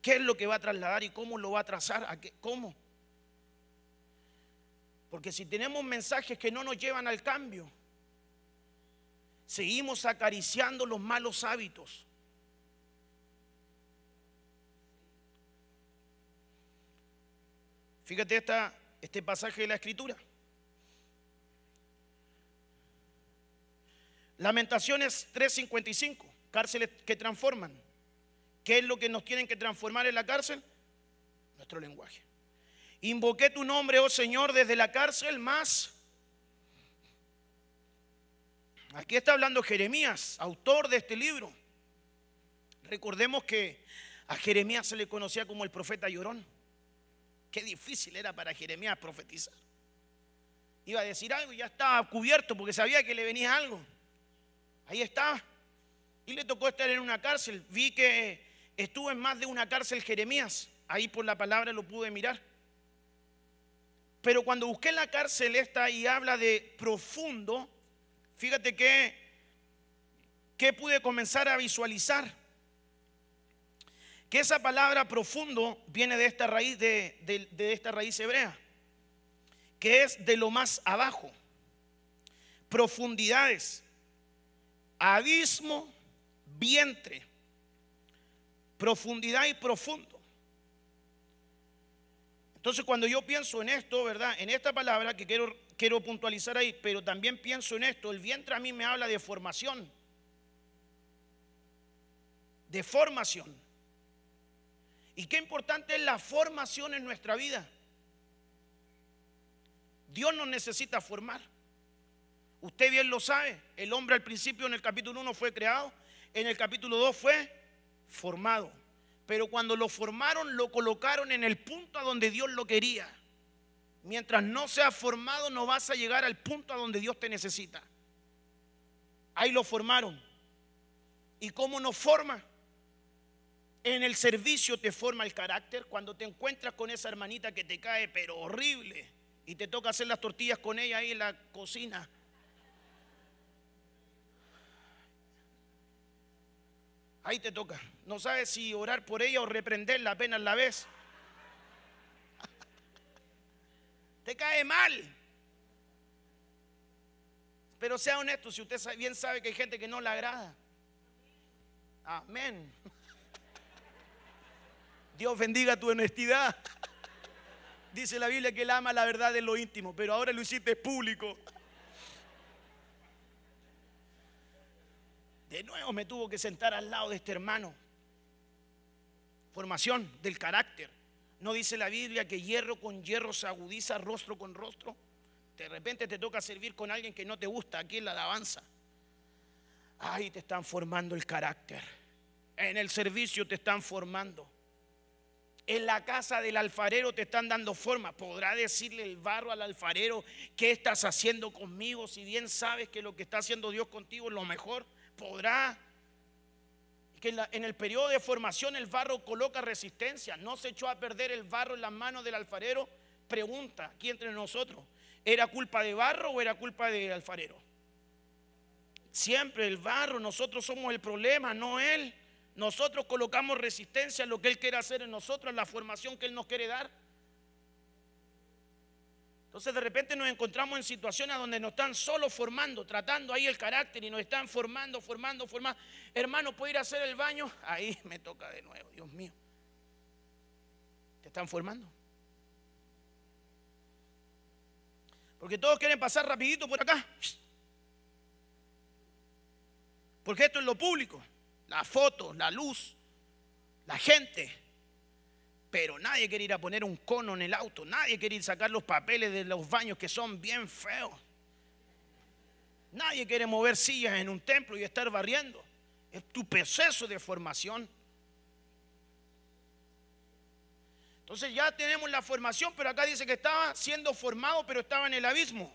qué es lo que va a trasladar y cómo lo va a trazar, a cómo. Porque si tenemos mensajes que no nos llevan al cambio, seguimos acariciando los malos hábitos. Fíjate esta, este pasaje de la escritura. Lamentaciones 3:55, cárceles que transforman. ¿Qué es lo que nos tienen que transformar en la cárcel? Nuestro lenguaje. Invoqué tu nombre, oh Señor, desde la cárcel más. Aquí está hablando Jeremías, autor de este libro. Recordemos que a Jeremías se le conocía como el profeta llorón. Qué difícil era para Jeremías profetizar. Iba a decir algo y ya estaba cubierto porque sabía que le venía algo. Ahí está. Y le tocó estar en una cárcel. Vi que estuvo en más de una cárcel Jeremías. Ahí por la palabra lo pude mirar. Pero cuando busqué la cárcel esta y habla de profundo, fíjate que, que pude comenzar a visualizar. Que esa palabra profundo viene de esta raíz, de, de esta raíz hebrea, que es de lo más abajo. Profundidades, abismo, vientre, profundidad y profundo. Entonces cuando yo pienso en esto, ¿verdad? En esta palabra que quiero, quiero puntualizar ahí, pero también pienso en esto, el vientre a mí me habla de formación. De formación. Y qué importante es la formación en nuestra vida. Dios nos necesita formar. Usted bien lo sabe, el hombre al principio en el capítulo 1 fue creado, en el capítulo 2 fue formado pero cuando lo formaron lo colocaron en el punto a donde Dios lo quería. Mientras no seas formado no vas a llegar al punto a donde Dios te necesita. Ahí lo formaron. ¿Y cómo nos forma? En el servicio te forma el carácter. Cuando te encuentras con esa hermanita que te cae, pero horrible, y te toca hacer las tortillas con ella ahí en la cocina. Ahí te toca. No sabes si orar por ella o reprenderla apenas la vez. Te cae mal. Pero sea honesto, si usted bien sabe que hay gente que no le agrada. Amén. Dios bendiga tu honestidad. Dice la Biblia que él ama la verdad de lo íntimo, pero ahora lo hiciste público. De nuevo me tuvo que sentar al lado de este hermano. Formación del carácter. ¿No dice la Biblia que hierro con hierro se agudiza rostro con rostro? De repente te toca servir con alguien que no te gusta aquí en la alabanza. Ahí te están formando el carácter. En el servicio te están formando. En la casa del alfarero te están dando forma. ¿Podrá decirle el barro al alfarero qué estás haciendo conmigo si bien sabes que lo que está haciendo Dios contigo es lo mejor? Podrá. Que en, el periodo de formación el barro coloca resistencia. No se echó a perder el barro en las manos del alfarero. Pregunta aquí entre nosotros: ¿era culpa de barro o era culpa del alfarero? Siempre el barro, nosotros somos el problema, no él. Nosotros colocamos resistencia a lo que él quiere hacer en nosotros, en la formación que él nos quiere dar. Entonces de repente nos encontramos en situaciones donde nos están solo formando, tratando ahí el carácter y nos están formando, formando, formando. Hermano, ¿puedo ir a hacer el baño? Ahí me toca de nuevo, Dios mío. Te están formando. Porque todos quieren pasar rapidito por acá. Porque esto es lo público. La foto, la luz, la gente. Pero nadie quiere ir a poner un cono en el auto. Nadie quiere ir a sacar los papeles de los baños que son bien feos. Nadie quiere mover sillas en un templo y estar barriendo. Es tu proceso de formación. Entonces ya tenemos la formación, pero acá dice que estaba siendo formado, pero estaba en el abismo.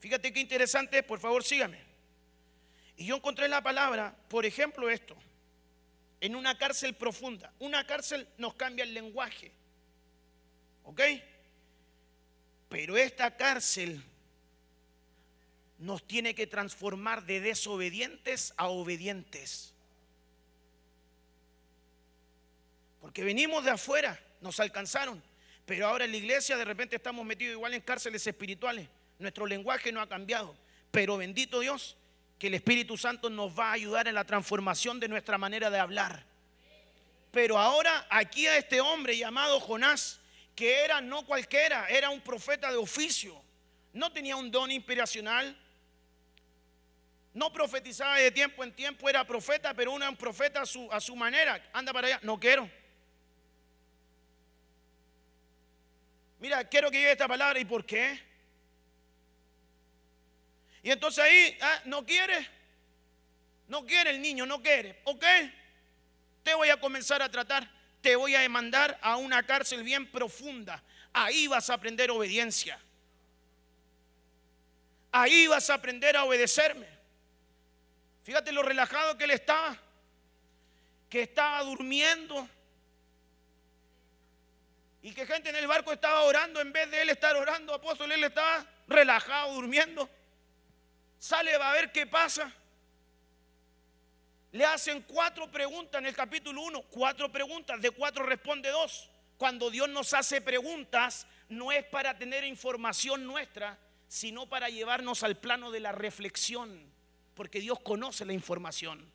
Fíjate qué interesante, por favor sígame. Y yo encontré la palabra, por ejemplo, esto, en una cárcel profunda. Una cárcel nos cambia el lenguaje. ¿Ok? Pero esta cárcel nos tiene que transformar de desobedientes a obedientes. Porque venimos de afuera, nos alcanzaron, pero ahora en la iglesia de repente estamos metidos igual en cárceles espirituales. Nuestro lenguaje no ha cambiado, pero bendito Dios que el Espíritu Santo nos va a ayudar en la transformación de nuestra manera de hablar. Pero ahora aquí a este hombre llamado Jonás, que era no cualquiera, era un profeta de oficio, no tenía un don inspiracional, no profetizaba de tiempo en tiempo, era profeta, pero uno es un profeta a su, a su manera. Anda para allá, no quiero. Mira, quiero que llegue esta palabra, ¿y por qué? Y entonces ahí, ah, no quiere, no quiere el niño, no quiere, ok, te voy a comenzar a tratar, te voy a demandar a una cárcel bien profunda, ahí vas a aprender obediencia, ahí vas a aprender a obedecerme. Fíjate lo relajado que él estaba, que estaba durmiendo. Y que gente en el barco estaba orando en vez de él estar orando, apóstol, él estaba relajado, durmiendo sale va a ver qué pasa. Le hacen cuatro preguntas en el capítulo 1, cuatro preguntas, de cuatro responde dos. Cuando Dios nos hace preguntas, no es para tener información nuestra, sino para llevarnos al plano de la reflexión, porque Dios conoce la información.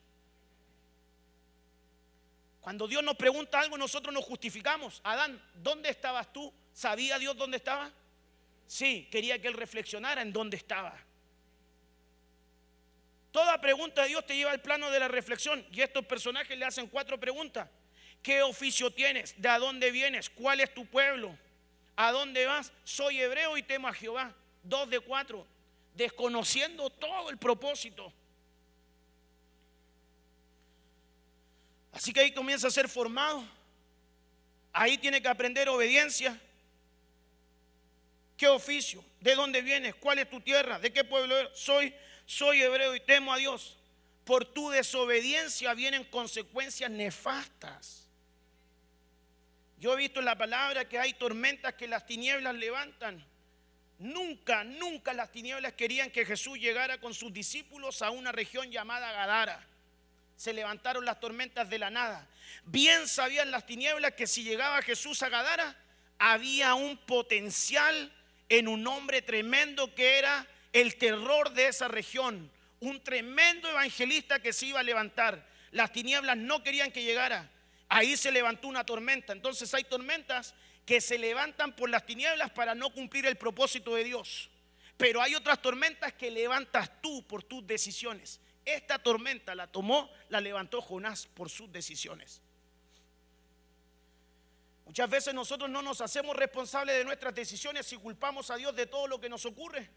Cuando Dios nos pregunta algo, nosotros nos justificamos. Adán, ¿dónde estabas tú? ¿Sabía Dios dónde estaba? Sí, quería que él reflexionara en dónde estaba. Toda pregunta de Dios te lleva al plano de la reflexión. Y estos personajes le hacen cuatro preguntas. ¿Qué oficio tienes? ¿De dónde vienes? ¿Cuál es tu pueblo? ¿A dónde vas? Soy hebreo y temo a Jehová. Dos de cuatro. Desconociendo todo el propósito. Así que ahí comienza a ser formado. Ahí tiene que aprender obediencia. ¿Qué oficio? ¿De dónde vienes? ¿Cuál es tu tierra? ¿De qué pueblo? Soy soy hebreo y temo a Dios. Por tu desobediencia vienen consecuencias nefastas. Yo he visto en la palabra que hay tormentas que las tinieblas levantan. Nunca, nunca las tinieblas querían que Jesús llegara con sus discípulos a una región llamada Gadara. Se levantaron las tormentas de la nada. Bien sabían las tinieblas que si llegaba Jesús a Gadara, había un potencial en un hombre tremendo que era el terror de esa región, un tremendo evangelista que se iba a levantar. Las tinieblas no querían que llegara. Ahí se levantó una tormenta. Entonces hay tormentas que se levantan por las tinieblas para no cumplir el propósito de Dios. Pero hay otras tormentas que levantas tú por tus decisiones. Esta tormenta la tomó, la levantó Jonás por sus decisiones. Muchas veces nosotros no nos hacemos responsables de nuestras decisiones y culpamos a Dios de todo lo que nos ocurre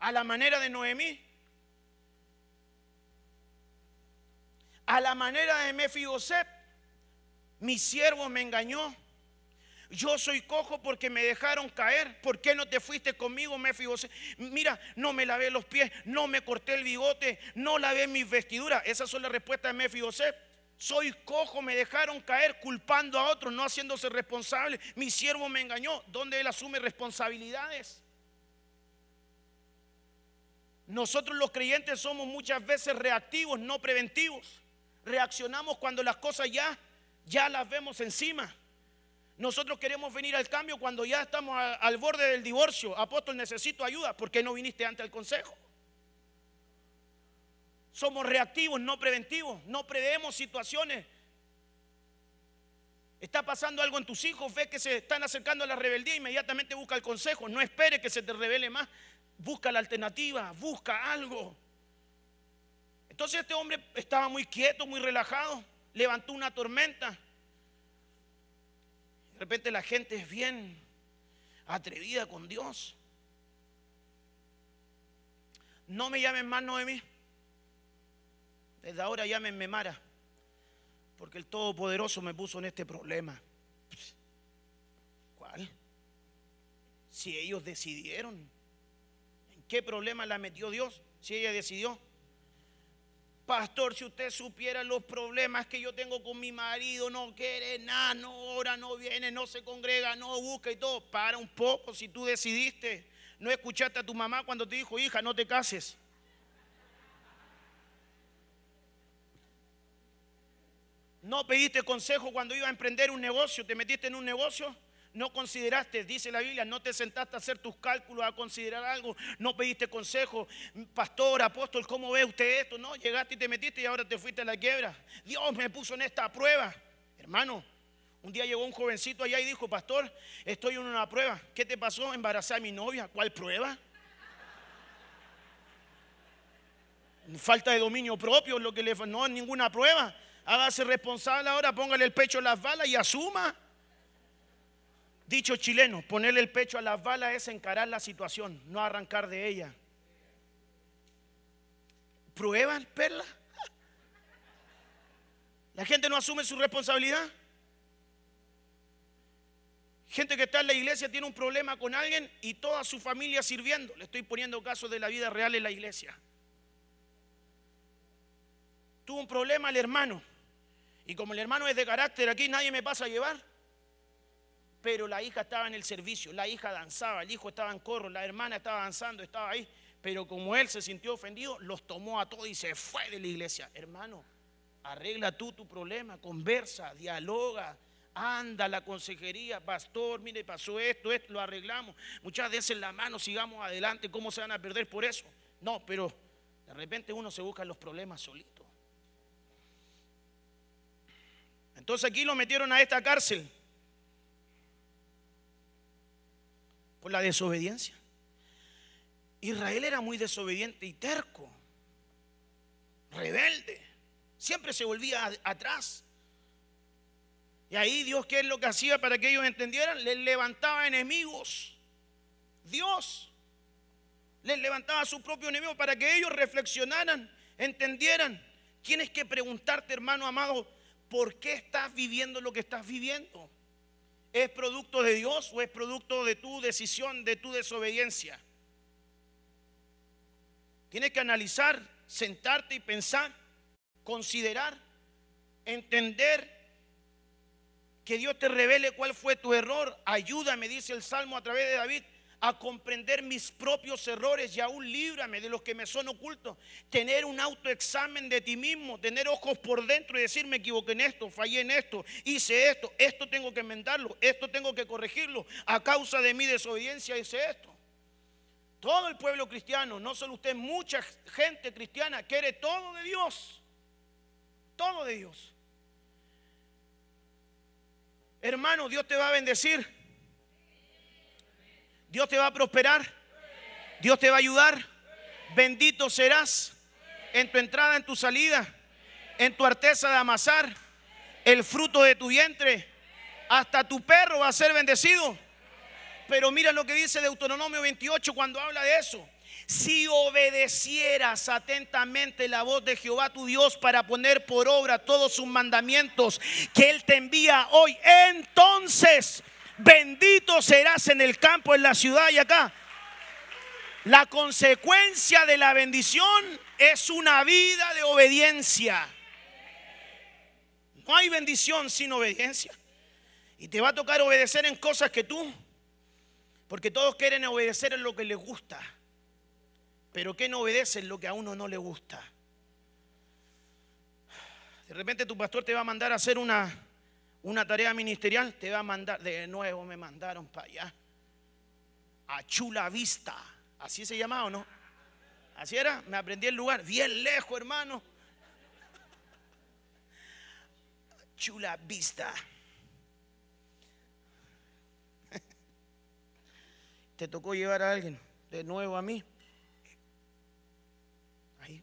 a la manera de Noemí, a la manera de Mefiboset. Mi siervo me engañó. Yo soy cojo porque me dejaron caer. ¿Por qué no te fuiste conmigo, Mefiboset? Mira, no me lavé los pies, no me corté el bigote, no lavé mis vestiduras. Esas son las respuestas de Mefiboset. Soy cojo, me dejaron caer culpando a otros, no haciéndose responsable. Mi siervo me engañó. ¿Dónde él asume responsabilidades? Nosotros los creyentes somos muchas veces reactivos, no preventivos. Reaccionamos cuando las cosas ya, ya las vemos encima. Nosotros queremos venir al cambio cuando ya estamos al borde del divorcio. Apóstol, necesito ayuda. ¿Por qué no viniste ante el consejo? Somos reactivos, no preventivos. No preveemos situaciones. Está pasando algo en tus hijos, ve que se están acercando a la rebeldía, inmediatamente busca el consejo. No espere que se te revele más busca la alternativa, busca algo. Entonces este hombre estaba muy quieto, muy relajado, levantó una tormenta. De repente la gente es bien atrevida con Dios. No me llamen más Noemí. Desde ahora llámenme Mara. Porque el Todopoderoso me puso en este problema. ¿Cuál? Si ellos decidieron. ¿En qué problema la metió Dios? Si ella decidió. Pastor, si usted supiera los problemas que yo tengo con mi marido, no quiere nada, no ora, no viene, no se congrega, no busca y todo. Para un poco si tú decidiste. No escuchaste a tu mamá cuando te dijo, hija, no te cases. No pediste consejo cuando iba a emprender un negocio, te metiste en un negocio. No consideraste, dice la Biblia, no te sentaste a hacer tus cálculos, a considerar algo, no pediste consejo, pastor, apóstol, ¿cómo ve usted esto? No, llegaste y te metiste y ahora te fuiste a la quiebra. Dios me puso en esta prueba. Hermano, un día llegó un jovencito allá y dijo, pastor, estoy en una prueba. ¿Qué te pasó? Embarazar a mi novia. ¿Cuál prueba? Falta de dominio propio, lo que le no ninguna prueba. Hágase responsable ahora, póngale el pecho a las balas y asuma. Dicho chileno, ponerle el pecho a las balas es encarar la situación, no arrancar de ella. ¿Prueban, perla? La gente no asume su responsabilidad. Gente que está en la iglesia tiene un problema con alguien y toda su familia sirviendo. Le estoy poniendo casos de la vida real en la iglesia. Tuvo un problema el hermano. Y como el hermano es de carácter, aquí nadie me pasa a llevar pero la hija estaba en el servicio, la hija danzaba, el hijo estaba en corro, la hermana estaba danzando, estaba ahí, pero como él se sintió ofendido, los tomó a todos y se fue de la iglesia. Hermano, arregla tú tu problema, conversa, dialoga, anda a la consejería, pastor, mire, pasó esto, esto, lo arreglamos. Muchas veces la mano, sigamos adelante, ¿cómo se van a perder por eso? No, pero de repente uno se busca los problemas solito. Entonces aquí lo metieron a esta cárcel por la desobediencia. Israel era muy desobediente y terco, rebelde, siempre se volvía atrás. Y ahí Dios, ¿qué es lo que hacía para que ellos entendieran? Les levantaba enemigos. Dios les levantaba a su propio enemigo para que ellos reflexionaran, entendieran. Tienes que preguntarte, hermano amado, ¿por qué estás viviendo lo que estás viviendo? ¿Es producto de Dios o es producto de tu decisión, de tu desobediencia? Tienes que analizar, sentarte y pensar, considerar, entender que Dios te revele cuál fue tu error. Ayúdame, dice el Salmo a través de David, a comprender mis propios errores y aún líbrame de los que me son ocultos. Tener un autoexamen de ti mismo, tener ojos por dentro y decir me equivoqué en esto, fallé en esto, hice esto, esto tengo que enmendarlo, esto tengo que corregirlo. A causa de mi desobediencia hice esto. Todo el pueblo cristiano, no solo usted, mucha gente cristiana quiere todo de Dios. Todo de Dios. Hermano, Dios te va a bendecir. Dios te va a prosperar. Dios te va a ayudar. Bendito serás en tu entrada, en tu salida, en tu arteza de amasar, el fruto de tu vientre. Hasta tu perro va a ser bendecido. Pero mira lo que dice Deuteronomio 28 cuando habla de eso. Si obedecieras atentamente la voz de Jehová tu Dios para poner por obra todos sus mandamientos que Él te envía hoy, entonces bendito serás en el campo, en la ciudad y acá. La consecuencia de la bendición es una vida de obediencia. No hay bendición sin obediencia. Y te va a tocar obedecer en cosas que tú, porque todos quieren obedecer en lo que les gusta. Pero ¿qué no obedece en lo que a uno no le gusta? De repente tu pastor te va a mandar a hacer una, una tarea ministerial, te va a mandar, de nuevo me mandaron para allá, a Chula Vista, así se llamaba o no, así era, me aprendí el lugar, bien lejos hermano, Chula Vista. Te tocó llevar a alguien, de nuevo a mí. Ahí.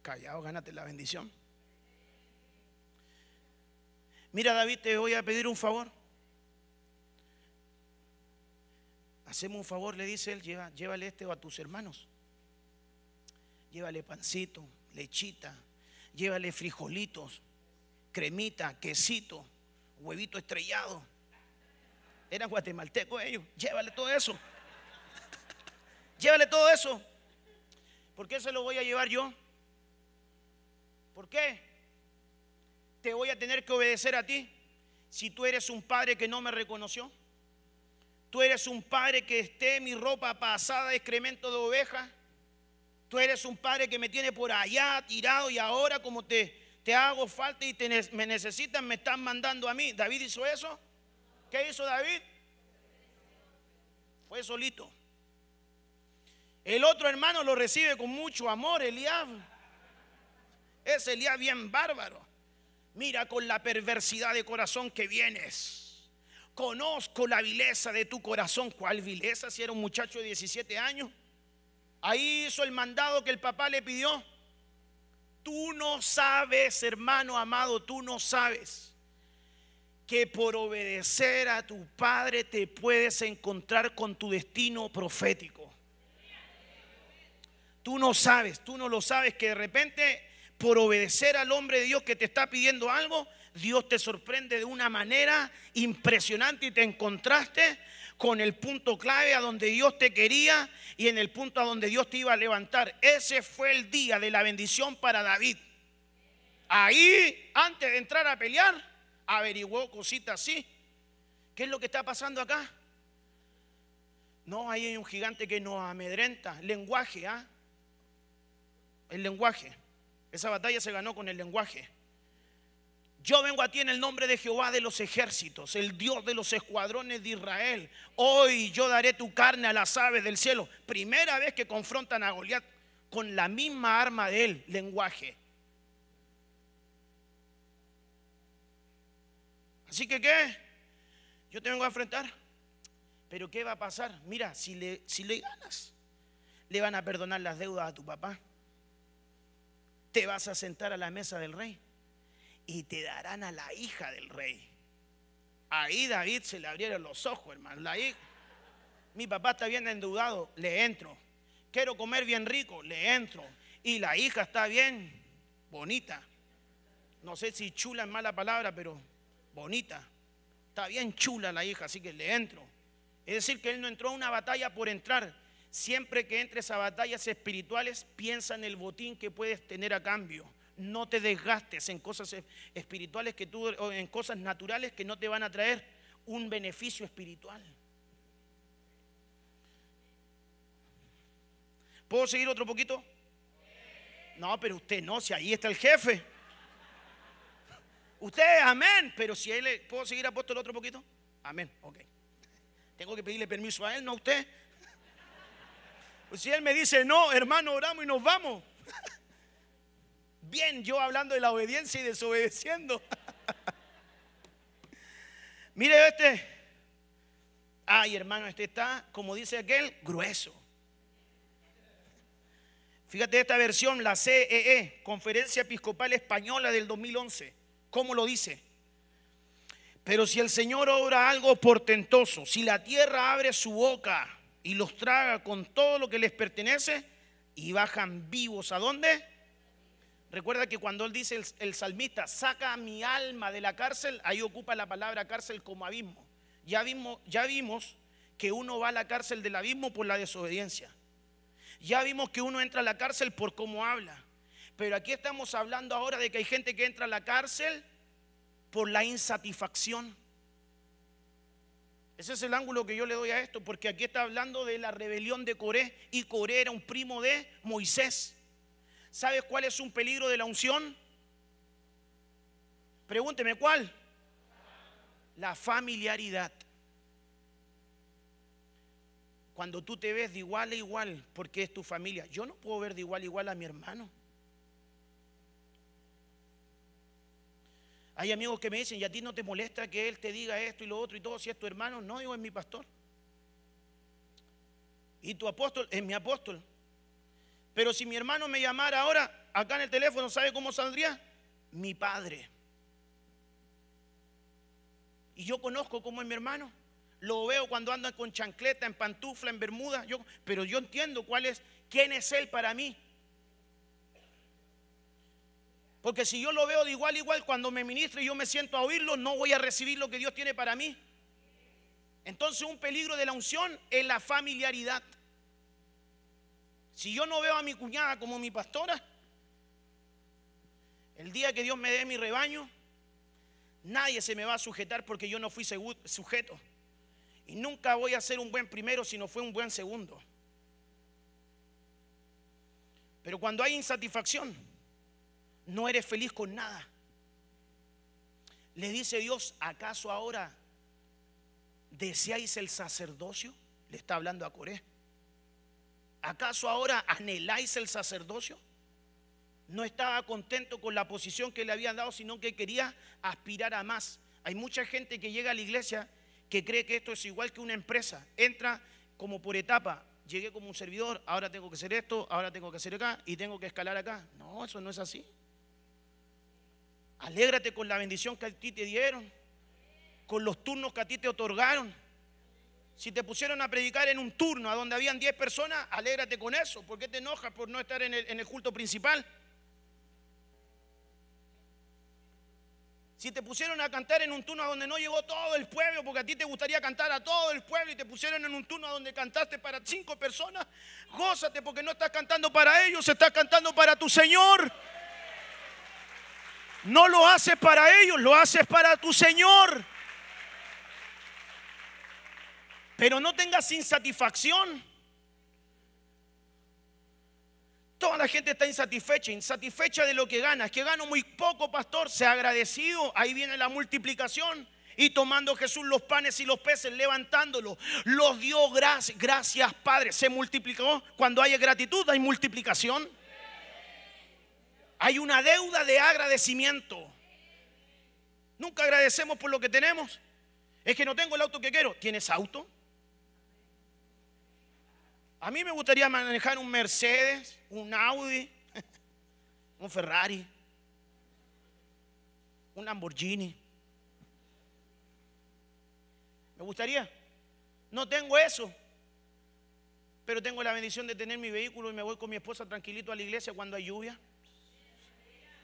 Callado, gánate la bendición. Mira David, te voy a pedir un favor. Hacemos un favor, le dice él, Lleva, llévale este a tus hermanos. Llévale pancito, lechita, llévale frijolitos, cremita, quesito, huevito estrellado. Eran guatemaltecos ellos. Llévale todo eso. llévale todo eso. ¿Por qué se lo voy a llevar yo? ¿Por qué? Te voy a tener que obedecer a ti si tú eres un padre que no me reconoció. Tú eres un padre que esté mi ropa pasada de excremento de oveja. Tú eres un padre que me tiene por allá tirado y ahora como te, te hago falta y me necesitan, me están mandando a mí. ¿David hizo eso? ¿Qué hizo David? Fue solito. El otro hermano lo recibe con mucho amor, Eliab. Es Eliab bien bárbaro. Mira con la perversidad de corazón que vienes. Conozco la vileza de tu corazón. ¿Cuál vileza si era un muchacho de 17 años? Ahí hizo el mandado que el papá le pidió. Tú no sabes, hermano amado, tú no sabes que por obedecer a tu padre te puedes encontrar con tu destino profético. Tú no sabes, tú no lo sabes que de repente por obedecer al hombre de Dios que te está pidiendo algo, Dios te sorprende de una manera impresionante y te encontraste con el punto clave a donde Dios te quería y en el punto a donde Dios te iba a levantar. Ese fue el día de la bendición para David. Ahí, antes de entrar a pelear, averiguó cositas así. ¿Qué es lo que está pasando acá? No, ahí hay un gigante que nos amedrenta. Lenguaje, ¿ah? El lenguaje. Esa batalla se ganó con el lenguaje. Yo vengo a ti en el nombre de Jehová de los ejércitos, el Dios de los escuadrones de Israel. Hoy yo daré tu carne a las aves del cielo. Primera vez que confrontan a Goliat con la misma arma de él, lenguaje. Así que, ¿qué? Yo te vengo a enfrentar. Pero ¿qué va a pasar? Mira, si le, si le ganas, le van a perdonar las deudas a tu papá. Te vas a sentar a la mesa del rey y te darán a la hija del rey. Ahí David se le abrieron los ojos, hermano. La mi papá está bien endeudado, le entro. Quiero comer bien rico, le entro. Y la hija está bien bonita. No sé si chula es mala palabra, pero bonita. Está bien chula la hija, así que le entro. Es decir, que él no entró a una batalla por entrar. Siempre que entres a batallas espirituales, piensa en el botín que puedes tener a cambio no te desgastes en cosas espirituales que tú, o en cosas naturales que no te van a traer un beneficio espiritual. ¿Puedo seguir otro poquito? No, pero usted no, si ahí está el jefe. Usted, amén, pero si él, ¿puedo seguir apóstol otro poquito? Amén, ok. Tengo que pedirle permiso a él, no a usted. Pues si él me dice, no, hermano, oramos y nos vamos. Bien, yo hablando de la obediencia y desobedeciendo. Mire este. Ay, hermano, este está, como dice aquel, grueso. Fíjate esta versión, la CEE, e, Conferencia Episcopal Española del 2011. ¿Cómo lo dice? Pero si el Señor obra algo portentoso, si la tierra abre su boca y los traga con todo lo que les pertenece y bajan vivos, ¿a dónde? Recuerda que cuando él dice el, salmista, saca mi alma de la cárcel, ahí ocupa la palabra cárcel como abismo. Ya vimos, ya vimos que uno va a la cárcel del abismo por la desobediencia. Ya vimos que uno entra a la cárcel por cómo habla. Pero aquí estamos hablando ahora de que hay gente que entra a la cárcel por la insatisfacción. Ese es el ángulo que yo le doy a esto, porque aquí está hablando de la rebelión de Coré y Coré era un primo de Moisés. ¿Sabes cuál es un peligro de la unción? Pregúnteme cuál. La familiaridad. Cuando tú te ves de igual a igual, porque es tu familia. Yo no puedo ver de igual a igual a mi hermano. Hay amigos que me dicen, ¿y a ti no te molesta que él te diga esto y lo otro y todo si es tu hermano? No, digo, es mi pastor. ¿Y tu apóstol? Es mi apóstol. Pero si mi hermano me llamara ahora, acá en el teléfono, ¿sabe cómo saldría? Mi padre. Y yo conozco cómo es mi hermano. Lo veo cuando anda con chancleta, en pantufla, en bermuda. Yo, pero yo entiendo cuál es, quién es él para mí. Porque si yo lo veo de igual a igual, cuando me ministro y yo me siento a oírlo, no voy a recibir lo que Dios tiene para mí. Entonces un peligro de la unción es la familiaridad. Si yo no veo a mi cuñada como mi pastora, el día que Dios me dé mi rebaño, nadie se me va a sujetar porque yo no fui sujeto. Y nunca voy a ser un buen primero si no fue un buen segundo. Pero cuando hay insatisfacción, no eres feliz con nada. Le dice Dios, ¿acaso ahora deseáis el sacerdocio? Le está hablando a Coré. ¿Acaso ahora anheláis el sacerdocio? No estaba contento con la posición que le habían dado, sino que quería aspirar a más. Hay mucha gente que llega a la iglesia que cree que esto es igual que una empresa. Entra como por etapa. Llegué como un servidor, ahora tengo que hacer esto, ahora tengo que hacer acá y tengo que escalar acá. No, eso no es así. Alégrate con la bendición que a ti te dieron, con los turnos que a ti te otorgaron. Si te pusieron a predicar en un turno a donde habían 10 personas, alégrate con eso. ¿Por qué te enojas por no estar en el, culto principal? Si te pusieron a cantar en un turno a donde no llegó todo el pueblo, porque a ti te gustaría cantar a todo el pueblo y te pusieron en un turno a donde cantaste para cinco personas, gózate porque no estás cantando para ellos, estás cantando para tu Señor. No lo haces para ellos, lo haces para tu Señor. Pero no tengas insatisfacción. Toda la gente está insatisfecha, insatisfecha de lo que gana. Es que gano muy poco, pastor. Se ha agradecido. Ahí viene la multiplicación. Y tomando Jesús los panes y los peces, levantándolos, los dio gracias. Gracias, Padre. Se multiplicó. Cuando hay gratitud, hay multiplicación. Hay una deuda de agradecimiento. Nunca agradecemos por lo que tenemos. Es que no tengo el auto que quiero. ¿Tienes auto? A mí me gustaría manejar un Mercedes, un Audi, un Ferrari, un Lamborghini. Me gustaría. No tengo eso. Pero tengo la bendición de tener mi vehículo y me voy con mi esposa tranquilito a la iglesia cuando hay lluvia.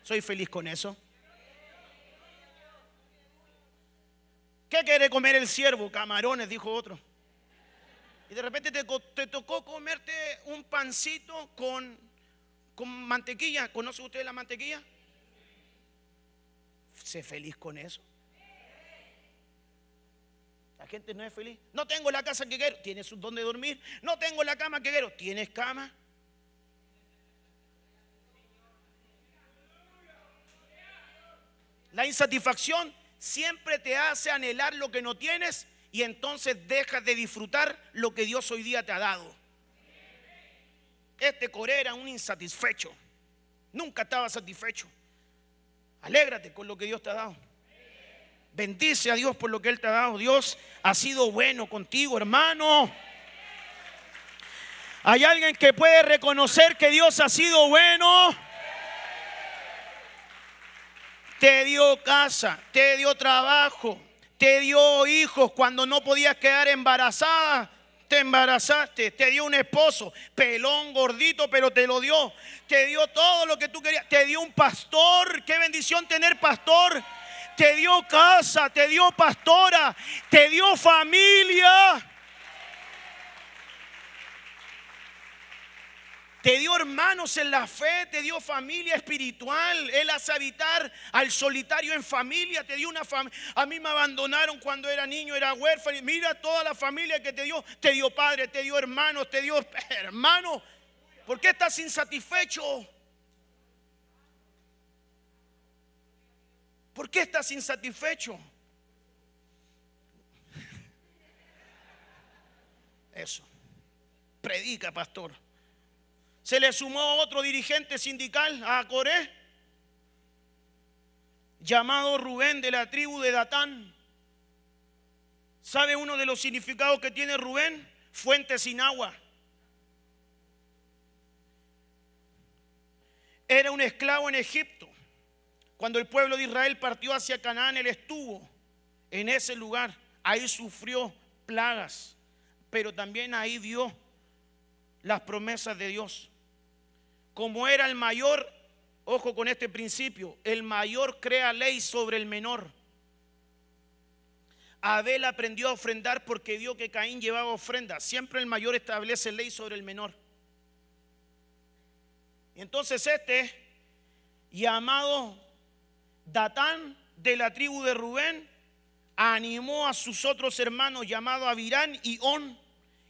Soy feliz con eso. ¿Qué quiere comer el siervo? Camarones, dijo otro. Y de repente te, tocó comerte un pancito con, mantequilla. ¿Conoce usted la mantequilla? Sé feliz con eso. La gente no es feliz. No tengo la casa que quiero. Tienes donde dormir. No tengo la cama que quiero. Tienes cama. La insatisfacción siempre te hace anhelar lo que no tienes y entonces dejas de disfrutar lo que Dios hoy día te ha dado. Este Coré era un insatisfecho. Nunca estaba satisfecho. Alégrate con lo que Dios te ha dado. Bendice a Dios por lo que Él te ha dado. Dios ha sido bueno contigo, hermano. Hay alguien que puede reconocer que Dios ha sido bueno te dio casa, te dio trabajo, te dio hijos cuando no podías quedar embarazada. Te embarazaste, te dio un esposo, pelón, gordito, pero te lo dio. Te dio todo lo que tú querías. Te dio un pastor. Qué bendición tener pastor. Te dio casa, te dio pastora, te dio familia. Te dio hermanos en la fe, te dio familia espiritual. Él hace habitar al solitario en familia. Te dio una familia. A mí me abandonaron cuando era niño, era huérfano. Mira toda la familia que te dio. Te dio padre, te dio hermanos, te dio hermano. ¿Por qué estás insatisfecho? ¿Por qué estás insatisfecho? Eso. Predica, pastor se le sumó otro dirigente sindical a Coré, llamado Rubén de la tribu de Datán. ¿Sabe uno de los significados que tiene Rubén? Fuente sin agua. Era un esclavo en Egipto. Cuando el pueblo de Israel partió hacia Canaán, él estuvo en ese lugar. Ahí sufrió plagas, pero también ahí vio las promesas de Dios. Como era el mayor, ojo con este principio, el mayor crea ley sobre el menor. Abel aprendió a ofrendar porque vio que Caín llevaba ofrenda. Siempre el mayor establece ley sobre el menor. Entonces este, llamado Datán de la tribu de Rubén, animó a sus otros hermanos llamados Abirán y On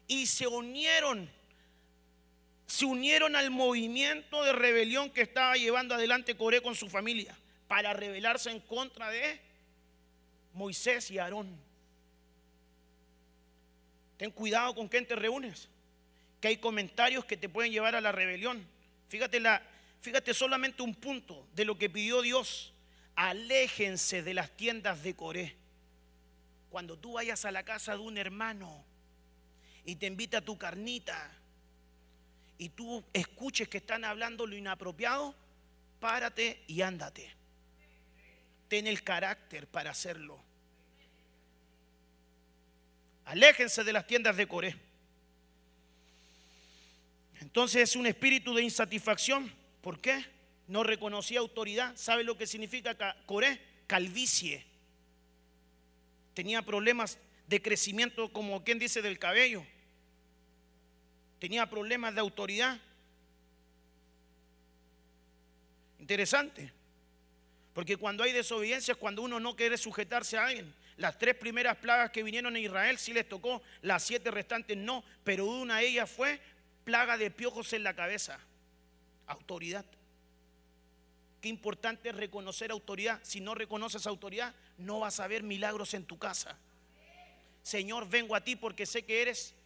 y se unieron, se unieron al movimiento de rebelión que estaba llevando adelante Coré con su familia para rebelarse en contra de Moisés y Aarón. Ten cuidado con quién te reúnes, que hay comentarios que te pueden llevar a la rebelión. Fíjate, la, fíjate solamente un punto de lo que pidió Dios. Aléjense de las tiendas de Coré. Cuando tú vayas a la casa de un hermano y te invita a tu carnita y tú escuches que están hablando lo inapropiado, párate y ándate. Ten el carácter para hacerlo. Aléjense de las tiendas de Coré. Entonces es un espíritu de insatisfacción. ¿Por qué? No reconocía autoridad. ¿Sabe lo que significa Coré? Calvicie. Tenía problemas de crecimiento, como quien dice, del cabello. Tenía problemas de autoridad. Interesante. Porque cuando hay desobediencia es cuando uno no quiere sujetarse a alguien. Las tres primeras plagas que vinieron a Israel sí les tocó, las siete restantes no, pero una de ellas fue plaga de piojos en la cabeza. Autoridad. Qué importante es reconocer autoridad. Si no reconoces autoridad, no vas a ver milagros en tu casa. Señor, vengo a ti porque sé que eres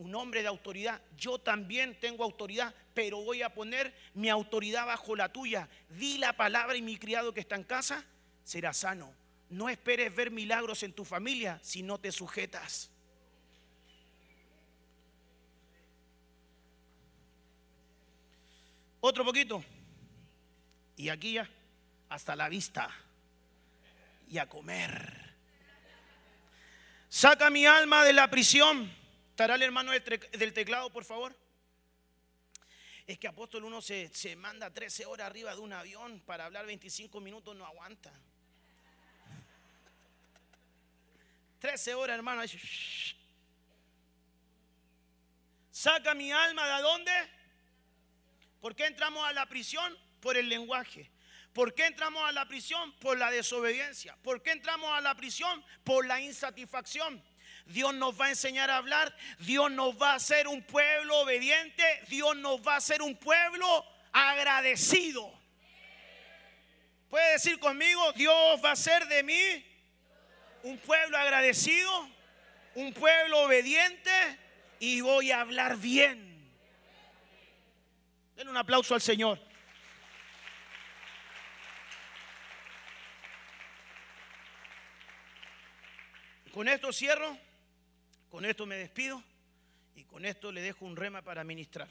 un hombre de autoridad. Yo también tengo autoridad, pero voy a poner mi autoridad bajo la tuya. Di la palabra y mi criado que está en casa será sano. No esperes ver milagros en tu familia si no te sujetas. Otro poquito. Y aquí ya, hasta la vista. Y a comer. Saca mi alma de la prisión. ¿Estará el hermano del teclado, por favor? Es que apóstol uno se, se manda 13 horas arriba de un avión para hablar 25 minutos, no aguanta. 13 horas, hermano. Saca mi alma de dónde? ¿Por qué entramos a la prisión? Por el lenguaje. ¿Por qué entramos a la prisión? Por la desobediencia. ¿Por qué entramos a la prisión? Por la insatisfacción. Dios nos va a enseñar a hablar. Dios nos va a hacer un pueblo obediente. Dios nos va a hacer un pueblo agradecido. Puede decir conmigo, Dios va a hacer de mí un pueblo agradecido, un pueblo obediente y voy a hablar bien. Den un aplauso al Señor. Con esto cierro, con esto me despido y con esto le dejo un rema para ministrar.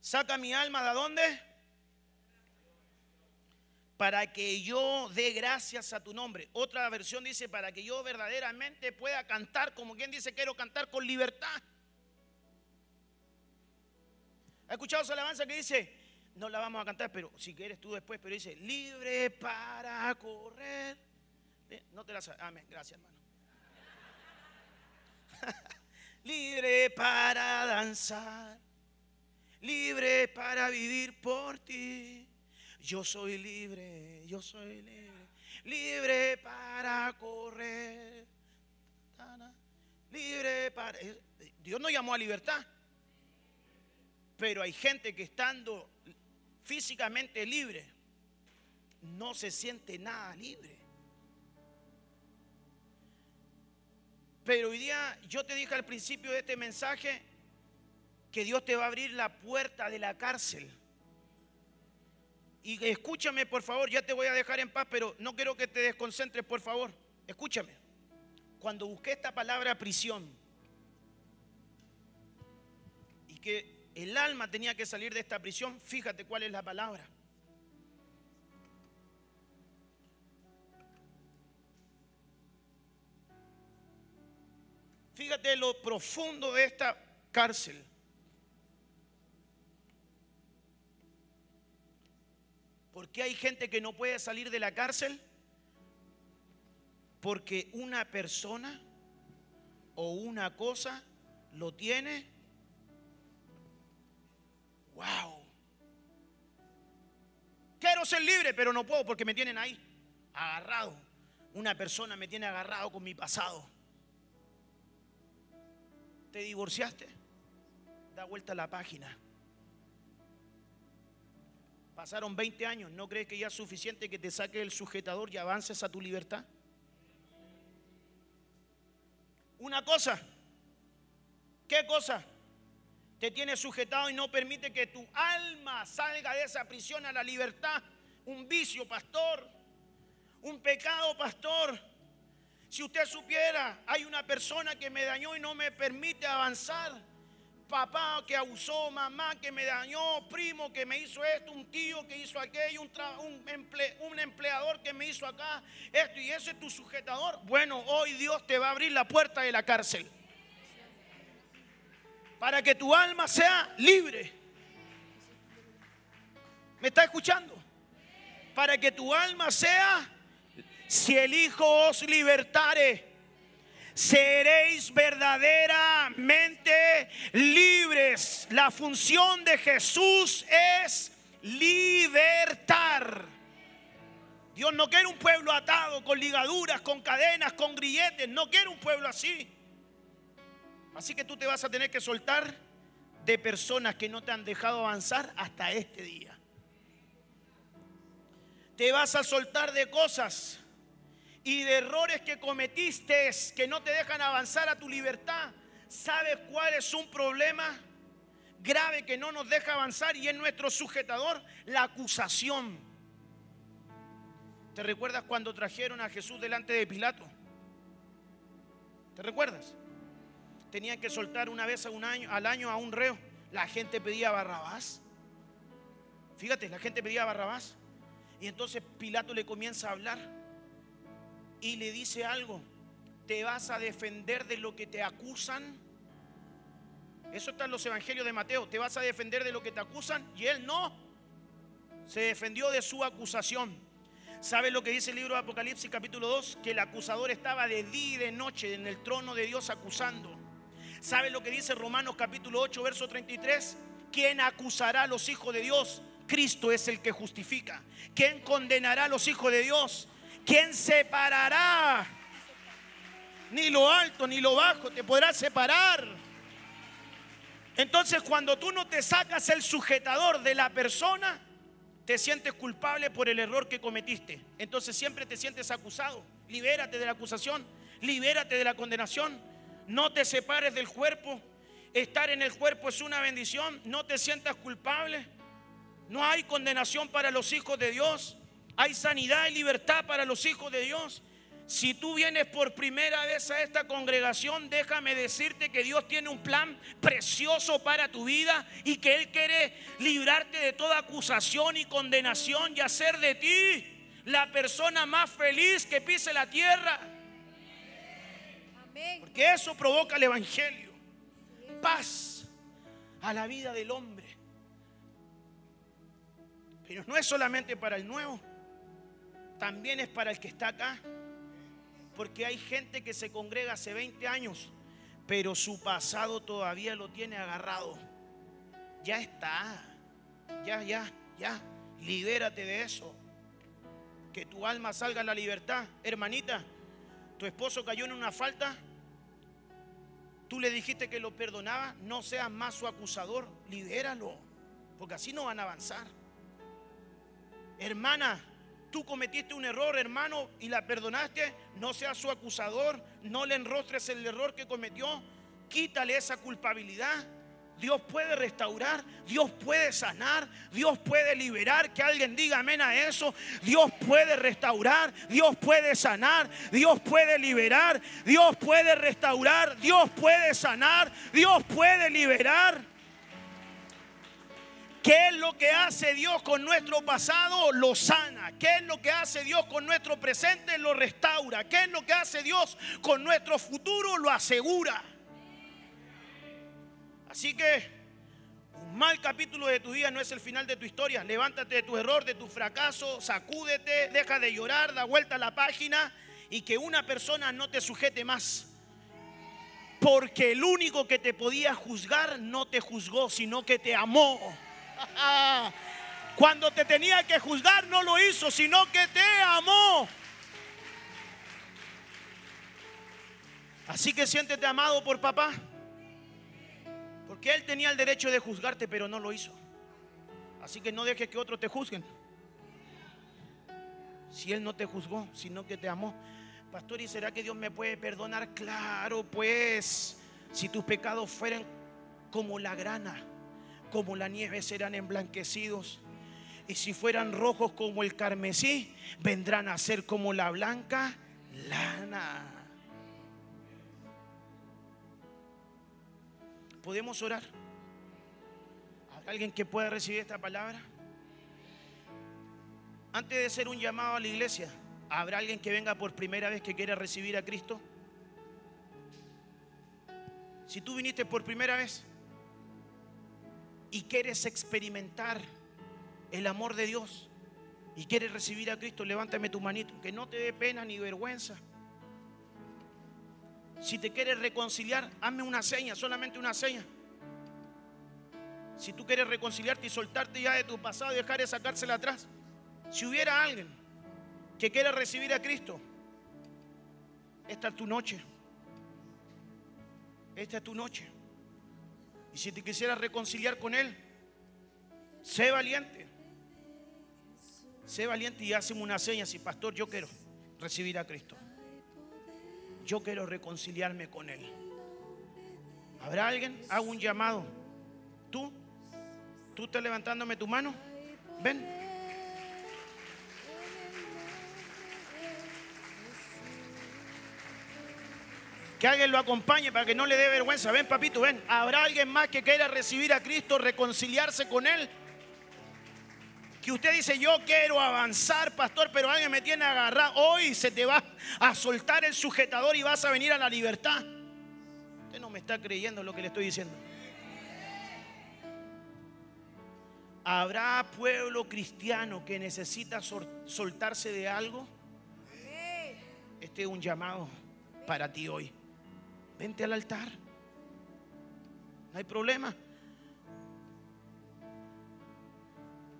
Saca mi alma de dónde? para que yo dé gracias a tu nombre. Otra versión dice, para que yo verdaderamente pueda cantar, como quien dice, quiero cantar con libertad. ¿Ha escuchado esa alabanza que dice, no la vamos a cantar, pero si quieres tú después, pero dice, libre para correr? No te la sabes. Amén, gracias hermano. libre para danzar, libre para vivir por ti. Yo soy libre, yo soy libre, libre para correr, libre para... Dios no llamó a libertad, pero hay gente que estando físicamente libre, no se siente nada libre. Pero hoy día yo te dije al principio de este mensaje que Dios te va a abrir la puerta de la cárcel. Y escúchame, por favor, ya te voy a dejar en paz, pero no quiero que te desconcentres, por favor. Escúchame. Cuando busqué esta palabra prisión y que el alma tenía que salir de esta prisión, fíjate cuál es la palabra. Fíjate lo profundo de esta cárcel. ¿Por qué hay gente que no puede salir de la cárcel? Porque una persona o una cosa lo tiene. Wow. Quiero ser libre, pero no puedo porque me tienen ahí, agarrado. Una persona me tiene agarrado con mi pasado. ¿Te divorciaste? Da vuelta a la página. Pasaron 20 años. ¿No crees que ya es suficiente que te saque el sujetador y avances a tu libertad? Una cosa. ¿Qué cosa? Te tiene sujetado y no permite que tu alma salga de esa prisión a la libertad. Un vicio, pastor. Un pecado, pastor si usted supiera, hay una persona que me dañó y no me permite avanzar. Papá que abusó, mamá que me dañó, primo que me hizo esto, un tío que hizo aquello, un, un empleador que me hizo acá, esto y ese es tu sujetador. Bueno, hoy Dios te va a abrir la puerta de la cárcel para que tu alma sea libre. ¿Me está escuchando? Para que tu alma sea si el Hijo os libertare, seréis verdaderamente libres. La función de Jesús es libertar. Dios no quiere un pueblo atado con ligaduras, con cadenas, con grilletes. No quiere un pueblo así. Así que tú te vas a tener que soltar de personas que no te han dejado avanzar hasta este día. Te vas a soltar de cosas y de errores que cometiste que no te dejan avanzar a tu libertad. ¿Sabes cuál es un problema grave que no nos deja avanzar y es nuestro sujetador? La acusación. ¿Te recuerdas cuando trajeron a Jesús delante de Pilato? ¿Te recuerdas? Tenían que soltar una vez a un año, al año a un reo. La gente pedía Barrabás. Fíjate, la gente pedía Barrabás. Y entonces Pilato le comienza a hablar y le dice algo, ¿te vas a defender de lo que te acusan? Eso está en los evangelios de Mateo, ¿te vas a defender de lo que te acusan? Y él no, se defendió de su acusación. ¿Sabe lo que dice el libro de Apocalipsis capítulo 2? Que el acusador estaba de día y de noche en el trono de Dios acusando. ¿Sabe lo que dice Romanos capítulo 8, verso 33? ¿Quién acusará a los hijos de Dios? Cristo es el que justifica. ¿Quién condenará a los hijos de Dios? ¿Quién separará? Ni lo alto ni lo bajo te podrá separar. Entonces cuando tú no te sacas el sujetador de la persona, te sientes culpable por el error que cometiste. Entonces siempre te sientes acusado. Libérate de la acusación, libérate de la condenación. No te separes del cuerpo. Estar en el cuerpo es una bendición. No te sientas culpable. No hay condenación para los hijos de Dios. Hay sanidad y libertad para los hijos de Dios. Si tú vienes por primera vez a esta congregación, déjame decirte que Dios tiene un plan precioso para tu vida y que Él quiere librarte de toda acusación y condenación y hacer de ti la persona más feliz que pise la tierra. Porque eso provoca el Evangelio. Paz a la vida del hombre. Pero no es solamente para el nuevo también es para el que está acá. Porque hay gente que se congrega hace 20 años, pero su pasado todavía lo tiene agarrado. Ya está. Ya, ya, ya. Libérate de eso. Que tu alma salga a la libertad. Hermanita, tu esposo cayó en una falta. Tú le dijiste que lo perdonaba. No seas más su acusador. Libéralo. Porque así no van a avanzar. Hermana, tú cometiste un error, hermano, y la perdonaste, no seas su acusador, no le enrostres el error que cometió, quítale esa culpabilidad. Dios puede restaurar, Dios puede sanar, Dios puede liberar. Que alguien diga amén a eso. Dios puede restaurar, Dios puede sanar, Dios puede liberar, Dios puede restaurar, Dios puede sanar, Dios puede liberar. ¿Qué es lo que hace Dios con nuestro pasado? Lo sana. ¿Qué es lo que hace Dios con nuestro presente? Lo restaura. ¿Qué es lo que hace Dios con nuestro futuro? Lo asegura. Así que un mal capítulo de tu vida no es el final de tu historia. Levántate de tu error, de tu fracaso, sacúdete, deja de llorar, da vuelta a la página y que una persona no te sujete más. Porque el único que te podía juzgar no te juzgó, sino que te amó. Cuando te tenía que juzgar no lo hizo, sino que te amó. Así que siéntete amado por papá. Porque él tenía el derecho de juzgarte, pero no lo hizo. Así que no dejes que otros te juzguen. Si él no te juzgó, sino que te amó. Pastor, ¿y será que Dios me puede perdonar? Claro, pues, si tus pecados fueran como la grana, como la nieve serán emblanquecidos. Y si fueran rojos como el carmesí, vendrán a ser como la blanca lana. ¿Podemos orar? alguien que pueda recibir esta palabra? Antes de ser un llamado a la iglesia, ¿Habrá alguien que venga por primera vez que quiera recibir a Cristo? Si tú viniste por primera vez y quieres experimentar el amor de Dios y quieres recibir a Cristo, levántame tu manito, que no te dé pena ni vergüenza. Si te quieres reconciliar, hazme una seña, solamente una seña. Si tú quieres reconciliarte y soltarte ya de tu pasado y dejar de sacársela atrás. Si hubiera alguien que quiera recibir a Cristo, esta es tu noche. Esta es tu noche. Y si te quisieras reconciliar con Él, sé valiente. Sé valiente y hazme una seña. Si, pastor, yo quiero recibir a Cristo. Yo quiero reconciliarme con Él. ¿Habrá alguien? Hago un llamado. ¿Tú? ¿Tú estás levantándome tu mano? Ven. Que alguien lo acompañe para que no le dé vergüenza. Ven, papito, ven. ¿Habrá alguien más que quiera recibir a Cristo, reconciliarse con Él? Que usted dice, yo quiero avanzar, pastor, pero alguien me tiene agarrado. Hoy se te va a soltar el sujetador y vas a venir a la libertad. Usted no me está creyendo lo que le estoy diciendo. ¿Habrá pueblo cristiano que necesita soltarse de algo? Este es un llamado para ti hoy. Vente al altar. No hay problema.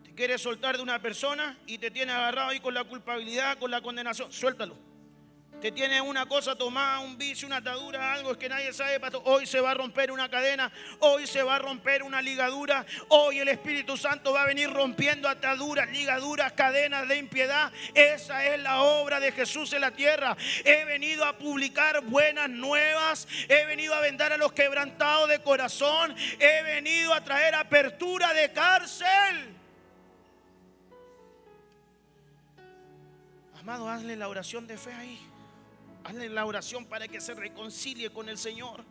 Te quieres soltar de una persona y te tiene agarrado ahí con la culpabilidad, con la condenación. Suéltalo te tiene una cosa tomada, un vicio, una atadura, algo que nadie sabe, Hoy se va a romper una cadena, hoy se va a romper una ligadura, hoy el Espíritu Santo va a venir rompiendo ataduras, ligaduras, cadenas de impiedad. Esa es la obra de Jesús en la tierra. He venido a publicar buenas nuevas, he venido a vendar a los quebrantados de corazón, he venido a traer apertura de cárcel. Amado, hazle la oración de fe ahí. Hazle la oración para que se reconcilie con el Señor.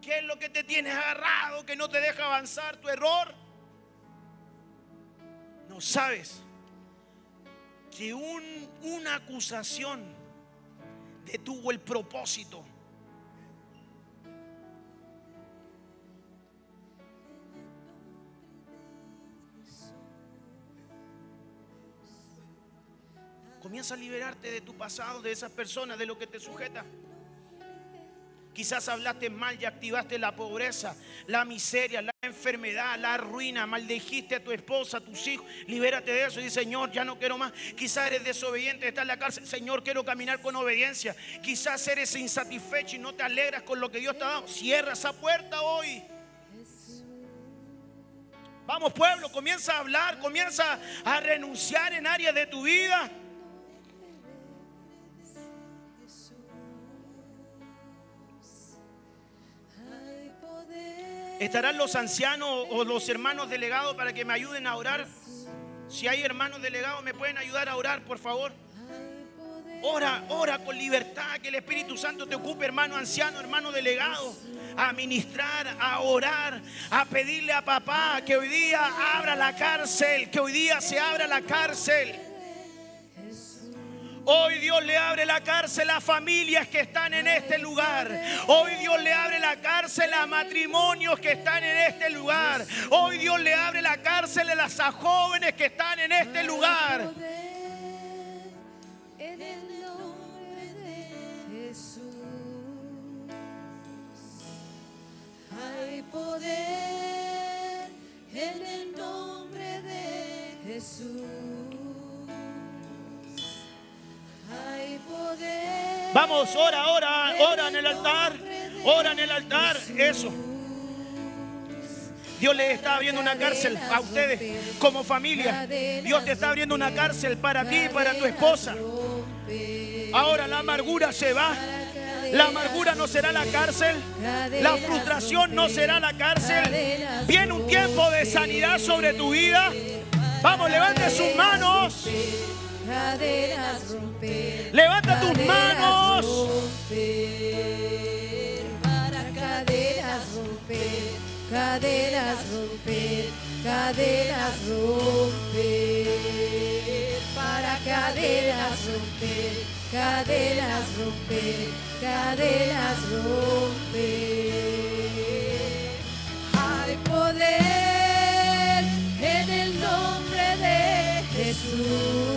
¿Qué es lo que te tienes agarrado que no te deja avanzar tu error? No sabes que una acusación detuvo el propósito Comienza a liberarte de tu pasado, de esas personas, de lo que te sujeta. Quizás hablaste mal y activaste la pobreza, la miseria, la enfermedad, la ruina, maldijiste a tu esposa, a tus hijos. Libérate de eso y dice, Señor, ya no quiero más. Quizás eres desobediente, estás en la cárcel. Señor, quiero caminar con obediencia. Quizás eres insatisfecho y no te alegras con lo que Dios te ha dado. Cierra esa puerta hoy. Vamos pueblo, comienza a hablar, comienza a renunciar en áreas de tu vida. ¿Estarán los ancianos o los hermanos delegados para que me ayuden a orar? Si hay hermanos delegados, ¿me pueden ayudar a orar, por favor? Ora, ora con libertad, que el Espíritu Santo te ocupe, hermano anciano, hermano delegado. a ministrar, a orar, a pedirle a papá que hoy día abra la cárcel, que hoy día se abra la cárcel. Hoy Dios le abre la cárcel a familias que están en este lugar. Hoy Dios le abre la cárcel a matrimonios que están en este lugar. Hoy Dios le abre la cárcel a las jóvenes que están en este lugar. Hay poder en el nombre de Jesús. Vamos, ora, ora, ora en el altar. Ora en el altar. Eso. Dios le está abriendo una cárcel a ustedes como familia. Dios te está abriendo una cárcel para ti y para tu esposa. Ahora la amargura se va. La amargura no será la cárcel. La frustración no será la cárcel. Viene un tiempo de sanidad sobre tu vida. Vamos, levante sus manos cadenas romper. Levanta tus manos. Romper, para cadenas romper, cadenas romper, cadenas romper. Para cadenas romper, cadenas romper, cadenas romper. Hay poder en el nombre de Jesús.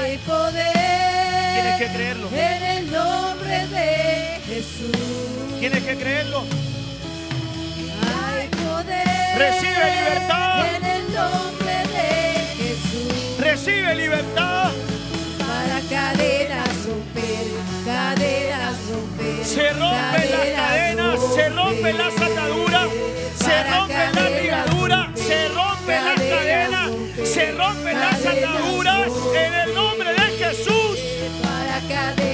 Hay poder. Tienes que creerlo. En el nombre de Jesús. Tienes que creerlo. Hay poder. Recibe libertad. En el nombre de Jesús. Recibe libertad. Para cadenas romper, cadenas romper. Se rompen las cadenas, se rompen las ataduras, se rompen las ligaduras, se rompen las cadenas, se rompen las ataduras en el nombre.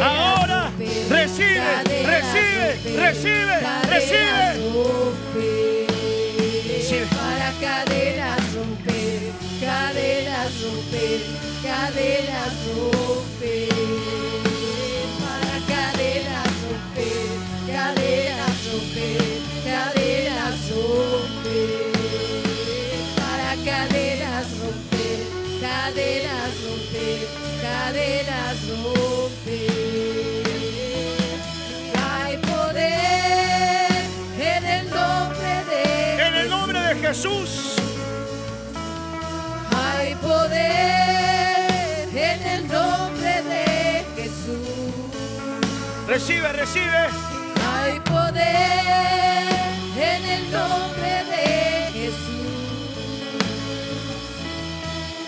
Ahora recibe, recibe, recibe, recibe. Para cadenas romper, cadenas romper, cadenas romper. Recibe, recibe. Hay poder en el nombre de Jesús.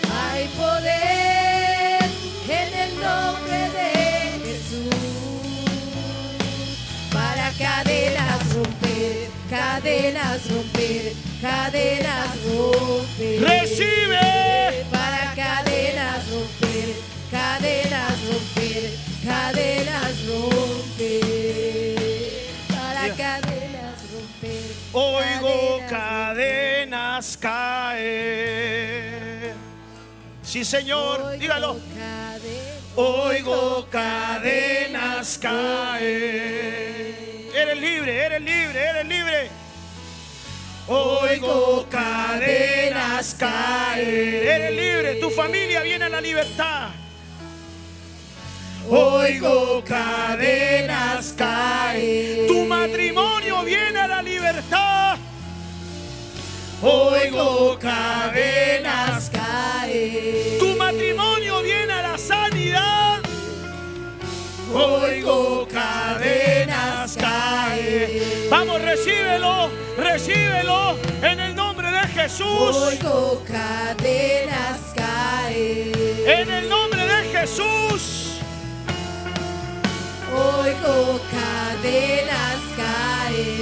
Hay poder en el nombre de Jesús. Para cadenas romper, cadenas romper, cadenas romper. Recibe. Para cadenas romper, cadenas romper, cadenas romper. Para cadenas romper. Oigo cadenas caer. Sí, Señor, dígalo. Oigo cadenas caer. Eres libre, eres libre, eres libre. Oigo cadenas caer. Eres libre, tu familia viene a la libertad. Oigo cadenas caer. Tu matrimonio viene a la libertad. Oigo cadenas caer. Tu matrimonio viene a la sanidad. Oigo cadenas caer. Vamos, recíbelo, recíbelo en el nombre de Jesús. Oigo cadenas caer. En el nombre de Jesús. Oigo cadenas caer.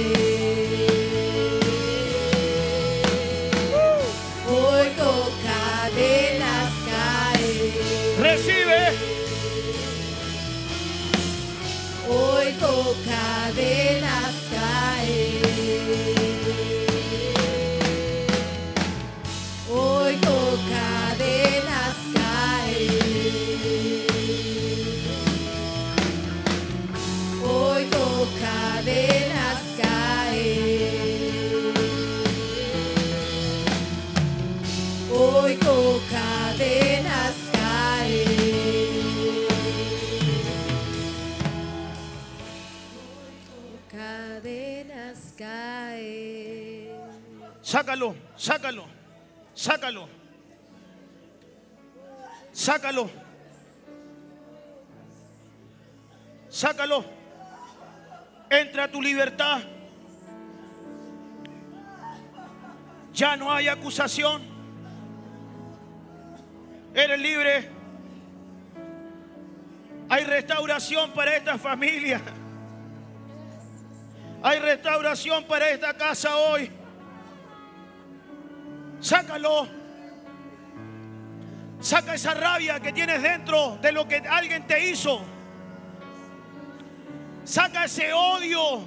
Sácalo, sácalo, sácalo. Sácalo. Sácalo. Entra a tu libertad. Ya no hay acusación. Eres libre. Hay restauración para esta familia. Hay restauración para esta casa hoy. Sácalo. Saca esa rabia que tienes dentro de lo que alguien te hizo. Saca ese odio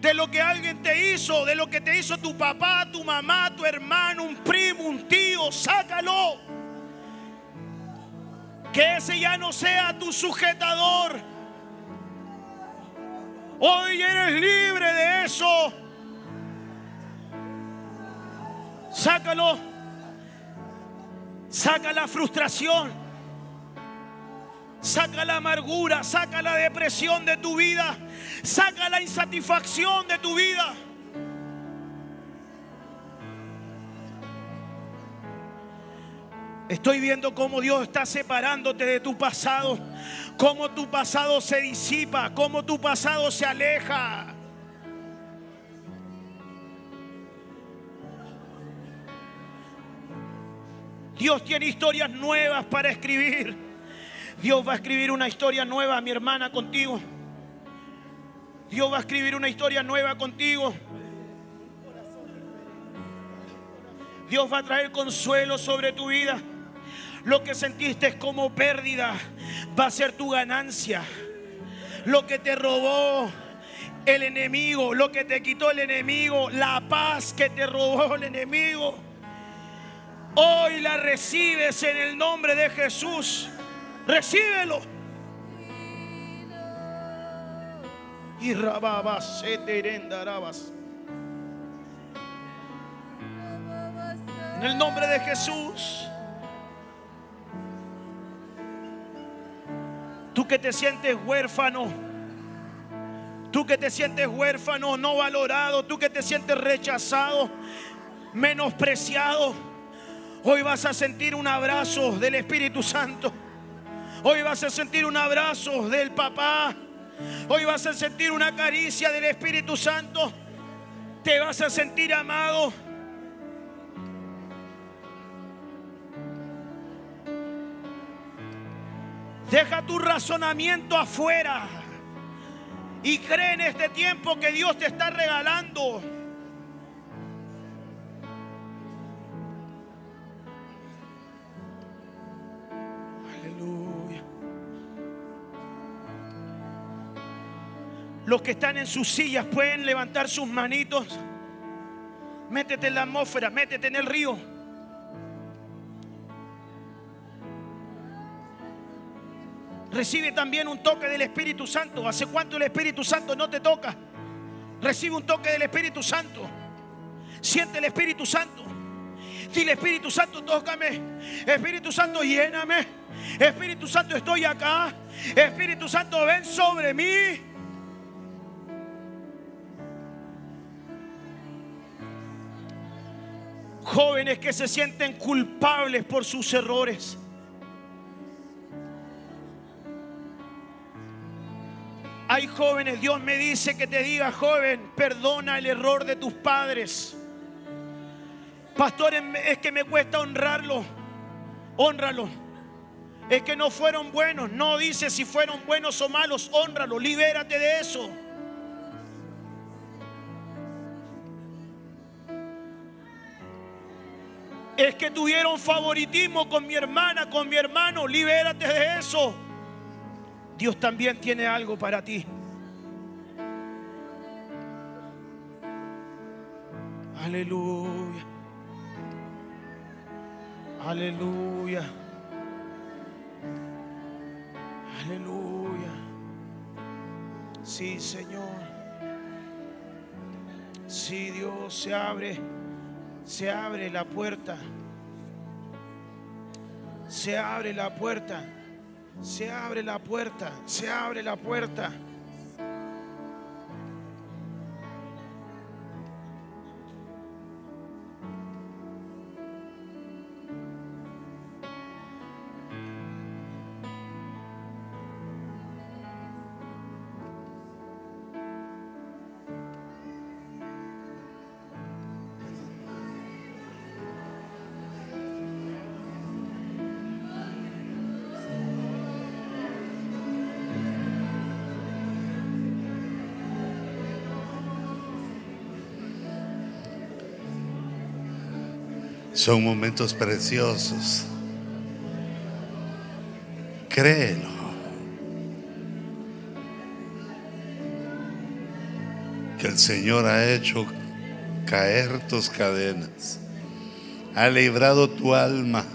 de lo que alguien te hizo, de lo que te hizo tu papá, tu mamá, tu hermano, un primo, un tío. Sácalo. Que ese ya no sea tu sujetador. Hoy eres libre de eso. Sácalo. Saca la frustración. Saca la amargura, saca la depresión de tu vida, saca la insatisfacción de tu vida. Estoy viendo cómo Dios está separándote de tu pasado, cómo tu pasado se disipa, cómo tu pasado se aleja. Dios tiene historias nuevas para escribir. Dios va a escribir una historia nueva, mi hermana, contigo. Dios va a escribir una historia nueva contigo. Dios va a traer consuelo sobre tu vida. Lo que sentiste como pérdida va a ser tu ganancia. Lo que te robó el enemigo, lo que te quitó el enemigo, la paz que te robó el enemigo. Hoy la recibes en el nombre de Jesús. Recíbelo. Y rababas. En el nombre de Jesús. Tú que te sientes huérfano. Tú que te sientes huérfano, no valorado. Tú que te sientes rechazado, menospreciado. Hoy vas a sentir un abrazo del Espíritu Santo. Hoy vas a sentir un abrazo del papá. Hoy vas a sentir una caricia del Espíritu Santo. Te vas a sentir amado. Deja tu razonamiento afuera y cree en este tiempo que Dios te está regalando. Los que están en sus sillas pueden levantar sus manitos. Métete en la atmósfera, métete en el río. Recibe también un toque del Espíritu Santo. ¿Hace cuánto el Espíritu Santo no te toca? Recibe un toque del Espíritu Santo. Siente el Espíritu Santo. Dile Espíritu Santo, tócame. Espíritu Santo, lléname. Espíritu Santo, estoy acá. Espíritu Santo, ven sobre mí. Jóvenes que se sienten culpables por sus errores. Hay jóvenes, Dios me dice que te diga, joven, perdona el error de tus padres. Pastor, es que me cuesta honrarlo. Honralo. Es que no fueron buenos. No dice si fueron buenos o malos. Honralo. Libérate de eso. Es que tuvieron favoritismo con mi hermana, con mi hermano. Libérate de eso. Dios también tiene algo para ti. Aleluya. Aleluya. Aleluya. Sí, Señor. Sí, Dios, se abre. Se abre la puerta. Se abre la puerta. Se abre la puerta. Se abre la puerta. Son momentos preciosos. Créelo. Que el Señor ha hecho caer tus cadenas. Ha librado tu alma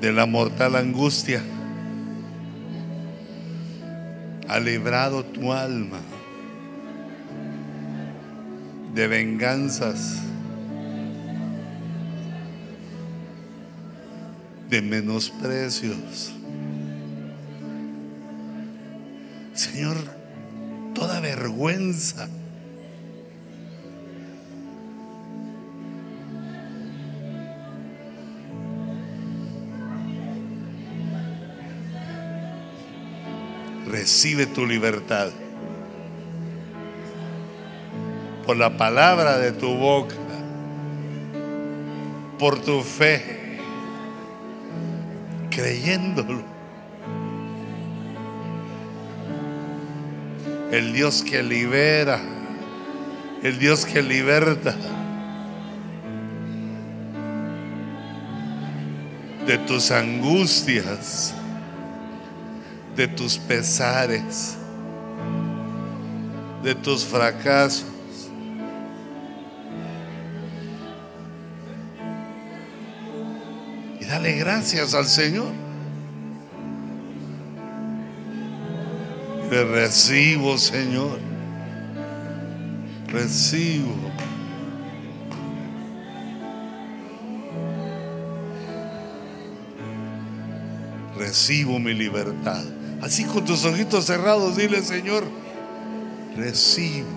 de la mortal angustia. Ha librado tu alma de venganzas, de menosprecios. Señor, toda vergüenza. Recibe tu libertad por la palabra de tu boca, por tu fe, creyéndolo. El Dios que libera, el Dios que liberta de tus angustias, de tus pesares, de tus fracasos. Y dale gracias al Señor. Te recibo, Señor. Recibo. Recibo mi libertad. Así con tus ojitos cerrados, dile, Señor, recibo.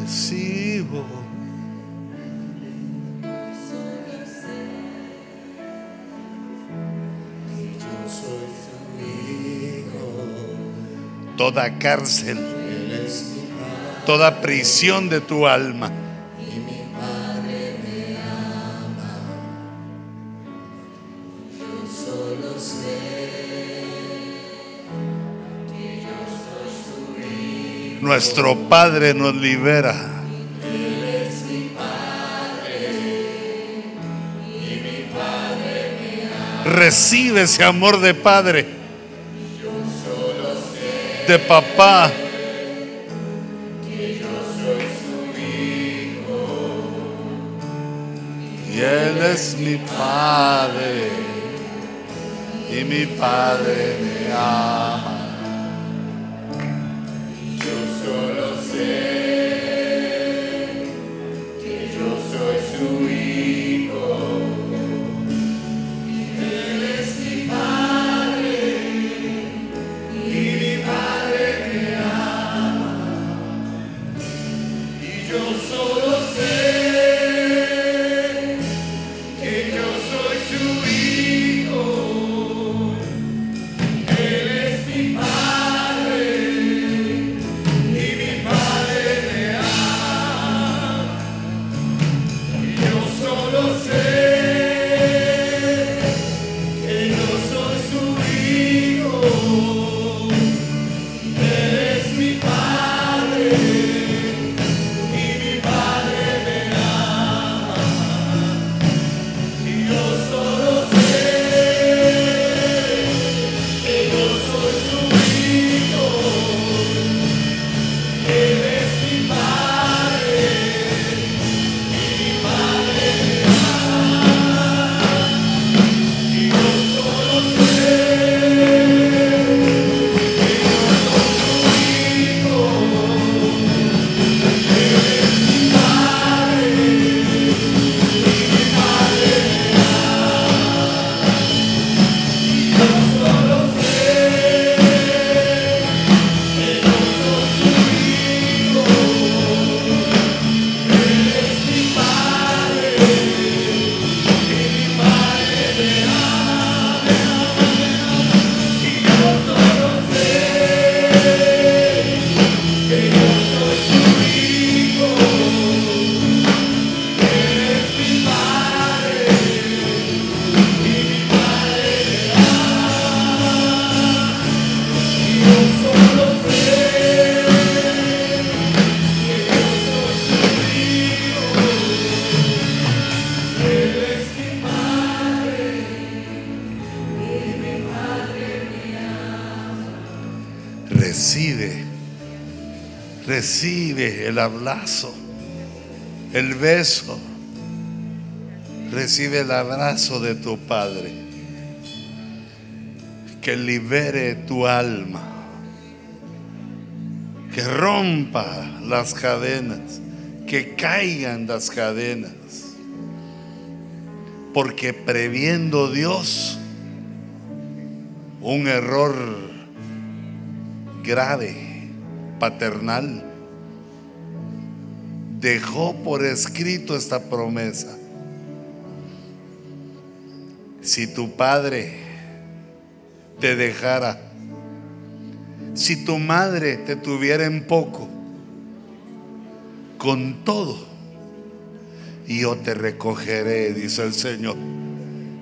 Recibo. Toda cárcel, toda prisión de tu alma. Nuestro Padre nos libera. Recibe ese amor de Padre, de papá. Y Él es mi Padre, y mi Padre me ama. Recibe el abrazo, el beso. Recibe el abrazo de tu Padre. Que libere tu alma. Que rompa las cadenas. Que caigan las cadenas. Porque previendo Dios un error grave, paternal, dejó por escrito esta promesa. Si tu padre te dejara, si tu madre te tuviera en poco, con todo, yo te recogeré, dice el Señor,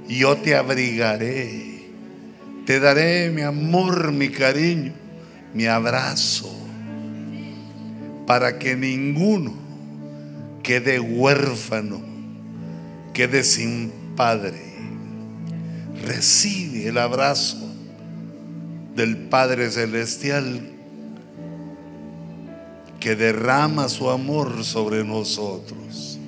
yo te abrigaré, te daré mi amor, mi cariño, mi abrazo, para que ninguno quede huérfano, quede sin padre recibe el abrazo del Padre Celestial que derrama su amor sobre nosotros.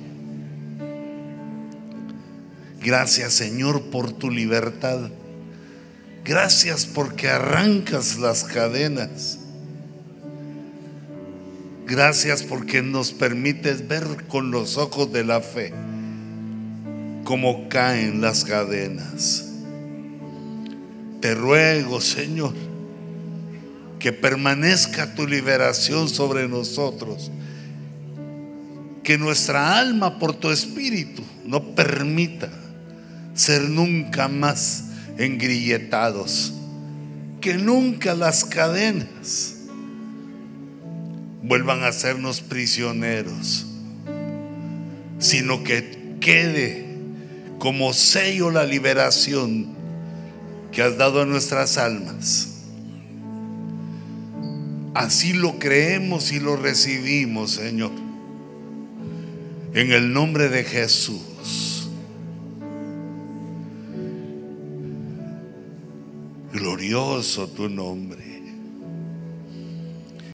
Gracias Señor por tu libertad. Gracias porque arrancas las cadenas. Gracias porque nos permites ver con los ojos de la fe cómo caen las cadenas. Te ruego, Señor, que permanezca tu liberación sobre nosotros. Que nuestra alma por tu espíritu no permita ser nunca más engrilletados. Que nunca las cadenas vuelvan a hacernos prisioneros, sino que quede como sello la liberación que has dado a nuestras almas. Así lo creemos y lo recibimos, Señor. En el nombre de Jesús. Glorioso tu nombre.